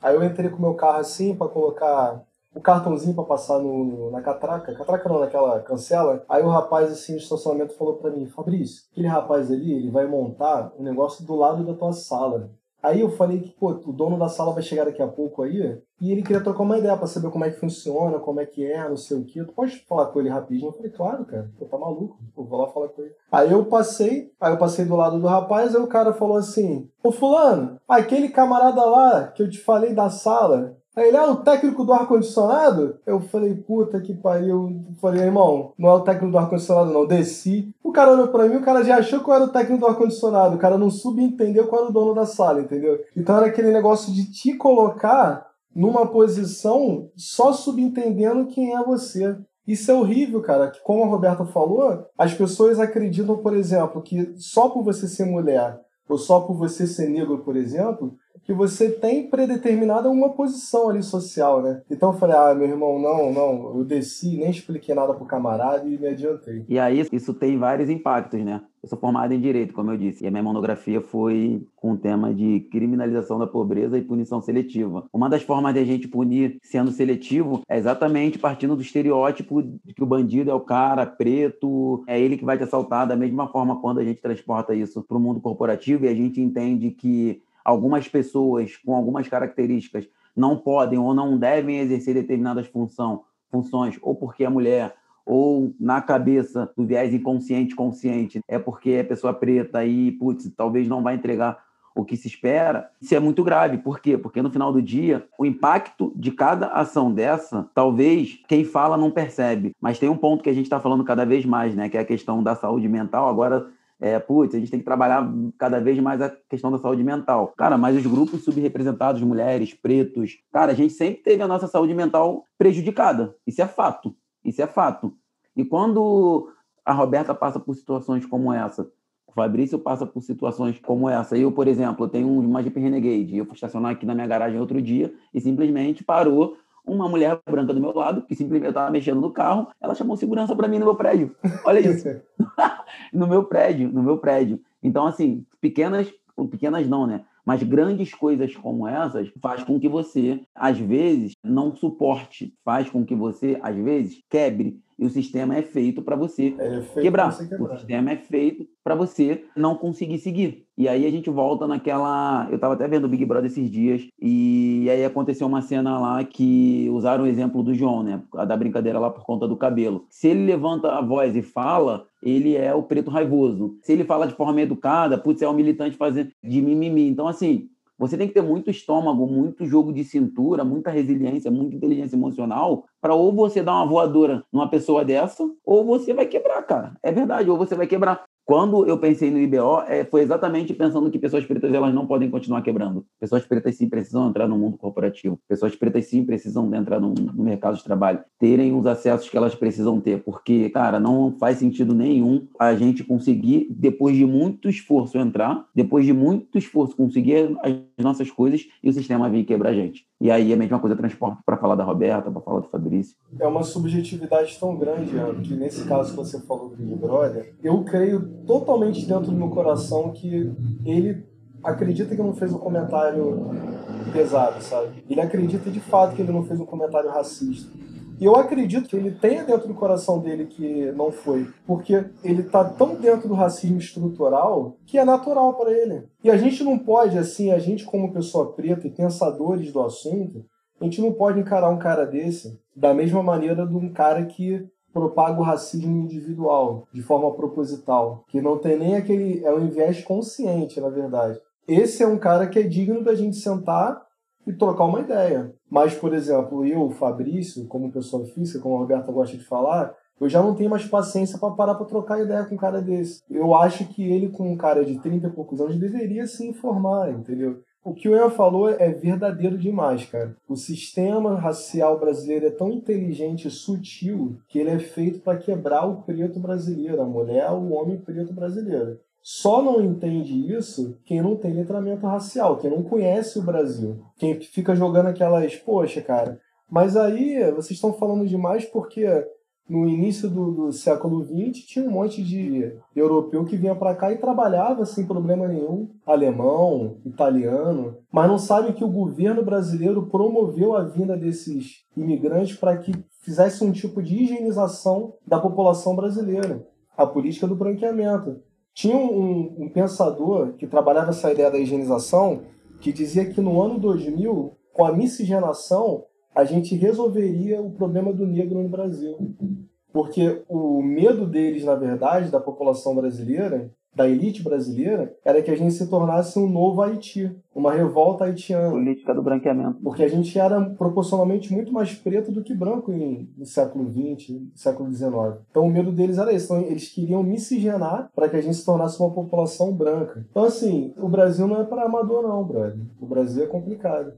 aí eu entrei com o meu carro assim para colocar o cartãozinho para passar no, na catraca, catraca não, naquela cancela. Aí o rapaz assim, de estacionamento falou para mim, Fabrício, aquele rapaz ali, ele vai montar um negócio do lado da tua sala. Aí eu falei que, pô, o dono da sala vai chegar daqui a pouco aí, e ele queria trocar uma ideia para saber como é que funciona, como é que é, não sei o que. Tu pode falar com ele rapidinho? Eu falei, claro, cara, pô, tá maluco, vou lá falar com ele. Aí eu passei, aí eu passei do lado do rapaz, aí o cara falou assim, ô fulano, aquele camarada lá que eu te falei da sala, Aí ele, ah, o técnico do ar-condicionado? Eu falei, puta que pariu. falei, irmão, não é o técnico do ar-condicionado, não. Desci. O cara olhou pra mim, o cara já achou que eu era o técnico do ar-condicionado. O cara não subentendeu qual era o dono da sala, entendeu? Então era aquele negócio de te colocar numa posição só subentendendo quem é você. Isso é horrível, cara. Que, como a Roberta falou, as pessoas acreditam, por exemplo, que só por você ser mulher ou só por você ser negro, por exemplo, que você tem predeterminada uma posição ali social, né? Então eu falei, ah, meu irmão, não, não, eu desci, nem expliquei nada pro camarada e me adiantei. E aí isso tem vários impactos, né? Eu sou formado em Direito, como eu disse, e a minha monografia foi com o tema de criminalização da pobreza e punição seletiva. Uma das formas de a gente punir sendo seletivo é exatamente partindo do estereótipo de que o bandido é o cara preto, é ele que vai te assaltar, da mesma forma quando a gente transporta isso para o mundo corporativo e a gente entende que algumas pessoas com algumas características não podem ou não devem exercer determinadas função, funções, ou porque é mulher, ou na cabeça do viés inconsciente consciente, é porque é pessoa preta e, putz, talvez não vai entregar o que se espera, isso é muito grave. Por quê? Porque no final do dia, o impacto de cada ação dessa, talvez quem fala não percebe. Mas tem um ponto que a gente está falando cada vez mais, né? Que é a questão da saúde mental. Agora é, putz, a gente tem que trabalhar cada vez mais a questão da saúde mental. Cara, mas os grupos subrepresentados, mulheres, pretos, cara, a gente sempre teve a nossa saúde mental prejudicada. Isso é fato. Isso é fato. E quando a Roberta passa por situações como essa, o Fabrício passa por situações como essa. Eu, por exemplo, tenho uma Jeep Renegade. Eu fui estacionar aqui na minha garagem outro dia e simplesmente parou uma mulher branca do meu lado, que simplesmente estava mexendo no carro, ela chamou segurança para mim no meu prédio. Olha isso. no meu prédio, no meu prédio. Então, assim, pequenas, pequenas não, né? Mas grandes coisas como essas faz com que você, às vezes, não suporte, faz com que você, às vezes, quebre E o sistema é feito para você, É feito quebrar. você O quebrar. sistema é feito para você não conseguir seguir. E aí a gente volta naquela. Eu estava até vendo o Big Brother esses dias, e aí aconteceu uma cena lá que usaram o exemplo do João, né? A da brincadeira lá por conta do cabelo. Se ele levanta a voz e fala, ele é o preto raivoso. Se ele fala de forma educada, putz, é o militante fazendo de mimimi. Então, assim, você tem que ter muito estômago, muito jogo de cintura, muita resiliência, muita inteligência emocional para ou você dar uma voadora numa pessoa dessa, ou você vai quebrar, cara. É verdade, ou você vai quebrar. Quando eu pensei no IBO, é, foi exatamente pensando que pessoas pretas elas não podem continuar quebrando. Pessoas pretas sim precisam entrar no mundo corporativo. Pessoas pretas sim precisam entrar no, no mercado de trabalho, terem os acessos que elas precisam ter, porque, cara, não faz sentido nenhum a gente conseguir, depois de muito esforço, entrar, depois de muito esforço, conseguir as nossas coisas e o sistema vir quebrar a gente. E aí a mesma coisa eu transporto para falar da Roberta, para falar do Fabrício. É uma subjetividade tão grande, Ana, que nesse caso que você falou do Big Brother, eu creio totalmente dentro do meu coração que ele acredita que não fez um comentário pesado, sabe? Ele acredita de fato que ele não fez um comentário racista. E eu acredito que ele tenha dentro do coração dele que não foi, porque ele tá tão dentro do racismo estrutural que é natural para ele. E a gente não pode, assim, a gente como pessoa preta e pensadores do assunto, a gente não pode encarar um cara desse da mesma maneira de um cara que propaga o racismo individual, de forma proposital, que não tem nem aquele. É um viés consciente, na verdade. Esse é um cara que é digno da gente sentar e trocar uma ideia. Mas, por exemplo, eu, Fabrício, como pessoa física, como a Roberta gosta de falar, eu já não tenho mais paciência para parar para trocar ideia com um cara desse. Eu acho que ele, com um cara de 30 e poucos anos, deveria se informar, entendeu? O que o Ian falou é verdadeiro demais, cara. O sistema racial brasileiro é tão inteligente e sutil que ele é feito para quebrar o preto brasileiro, a mulher, o homem preto brasileiro. Só não entende isso quem não tem letramento racial, quem não conhece o Brasil. Quem fica jogando aquelas, poxa, cara, mas aí vocês estão falando demais porque no início do, do século XX tinha um monte de europeu que vinha para cá e trabalhava sem problema nenhum, alemão, italiano, mas não sabe que o governo brasileiro promoveu a vinda desses imigrantes para que fizesse um tipo de higienização da população brasileira, a política do branqueamento. Tinha um, um pensador que trabalhava essa ideia da higienização que dizia que no ano 2000, com a miscigenação, a gente resolveria o problema do negro no Brasil. Porque o medo deles, na verdade, da população brasileira, da elite brasileira, era que a gente se tornasse um novo Haiti, uma revolta haitiana. Política do branqueamento. Porque a gente era proporcionalmente muito mais preto do que branco em, no século XX, no século XIX. Então o medo deles era esse. Então, eles queriam miscigenar para que a gente se tornasse uma população branca. Então, assim, o Brasil não é para amador, não, brother. O Brasil é complicado.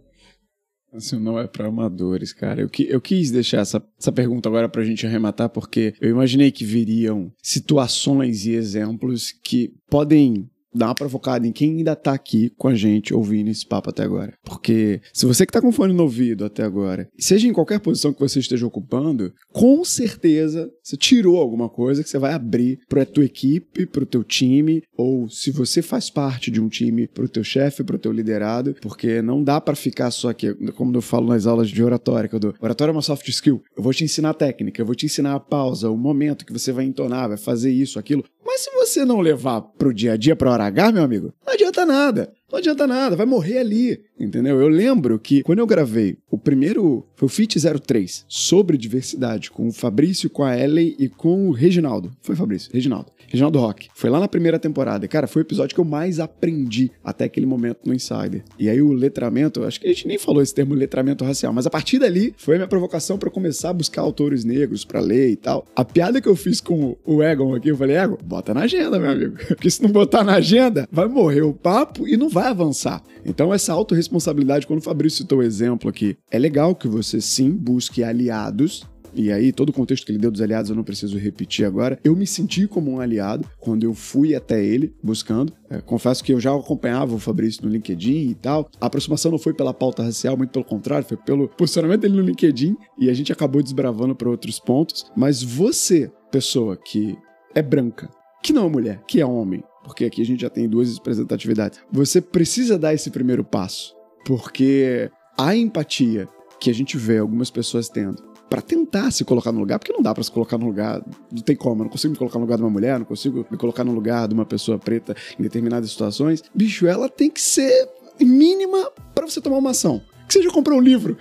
Assim, não é para amadores, cara. Eu, qui- eu quis deixar essa, essa pergunta agora pra gente arrematar, porque eu imaginei que viriam situações e exemplos que podem dar uma provocada em quem ainda tá aqui com a gente ouvindo esse papo até agora. Porque se você que tá com fone no ouvido até agora, seja em qualquer posição que você esteja ocupando, com certeza você tirou alguma coisa que você vai abrir pra tua equipe, pro teu time, ou se você faz parte de um time, pro teu chefe, pro teu liderado, porque não dá pra ficar só aqui, como eu falo nas aulas de oratória, que eu dou. Oratória é uma soft skill. Eu vou te ensinar a técnica, eu vou te ensinar a pausa, o momento que você vai entonar, vai fazer isso, aquilo. Mas se você não levar pro dia a dia, pra hora H, meu amigo, não adianta nada. Não adianta nada, vai morrer ali, entendeu? Eu lembro que quando eu gravei o primeiro, foi o Fit 03, sobre diversidade, com o Fabrício, com a Ellen e com o Reginaldo. Foi Fabrício, Reginaldo. Reginaldo Rock. Foi lá na primeira temporada. Cara, foi o episódio que eu mais aprendi até aquele momento no Insider. E aí o letramento, acho que a gente nem falou esse termo letramento racial, mas a partir dali foi a minha provocação pra começar a buscar autores negros pra ler e tal. A piada que eu fiz com o Egon aqui, eu falei, Egon, bota na agenda, meu amigo. Porque se não botar na agenda, vai morrer o papo e não vai avançar. Então, essa autorresponsabilidade, quando o Fabrício citou o exemplo aqui, é legal que você sim busque aliados e aí, todo o contexto que ele deu dos aliados eu não preciso repetir agora. Eu me senti como um aliado quando eu fui até ele buscando. É, confesso que eu já acompanhava o Fabrício no LinkedIn e tal. A aproximação não foi pela pauta racial, muito pelo contrário, foi pelo posicionamento dele no LinkedIn e a gente acabou desbravando para outros pontos. Mas você, pessoa que é branca, que não é mulher, que é homem, porque aqui a gente já tem duas representatividades, você precisa dar esse primeiro passo, porque a empatia que a gente vê algumas pessoas tendo para tentar se colocar no lugar, porque não dá para se colocar no lugar, não tem como, eu não consigo me colocar no lugar de uma mulher, não consigo me colocar no lugar de uma pessoa preta em determinadas situações. Bicho, ela tem que ser mínima para você tomar uma ação. Que seja comprar um livro.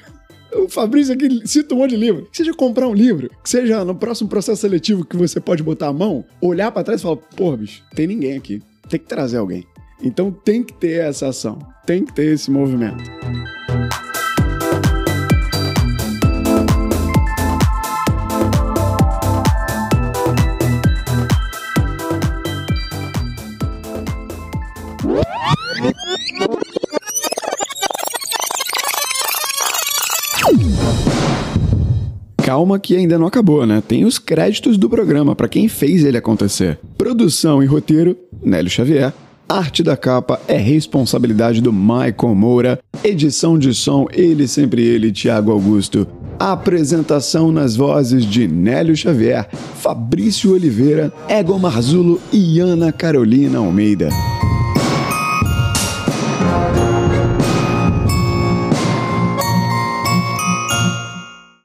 O Fabrício aqui cita um monte de livro. Seja comprar um livro, que seja no próximo processo seletivo que você pode botar a mão, olhar para trás e falar: pô, bicho, tem ninguém aqui. Tem que trazer alguém. Então tem que ter essa ação, tem que ter esse movimento. Calma que ainda não acabou, né? Tem os créditos do programa para quem fez ele acontecer. Produção e roteiro, Nélio Xavier. Arte da capa é responsabilidade do Michael Moura. Edição de som, ele sempre ele, Tiago Augusto. Apresentação nas vozes de Nélio Xavier, Fabrício Oliveira, Egon Marzulo e Ana Carolina Almeida.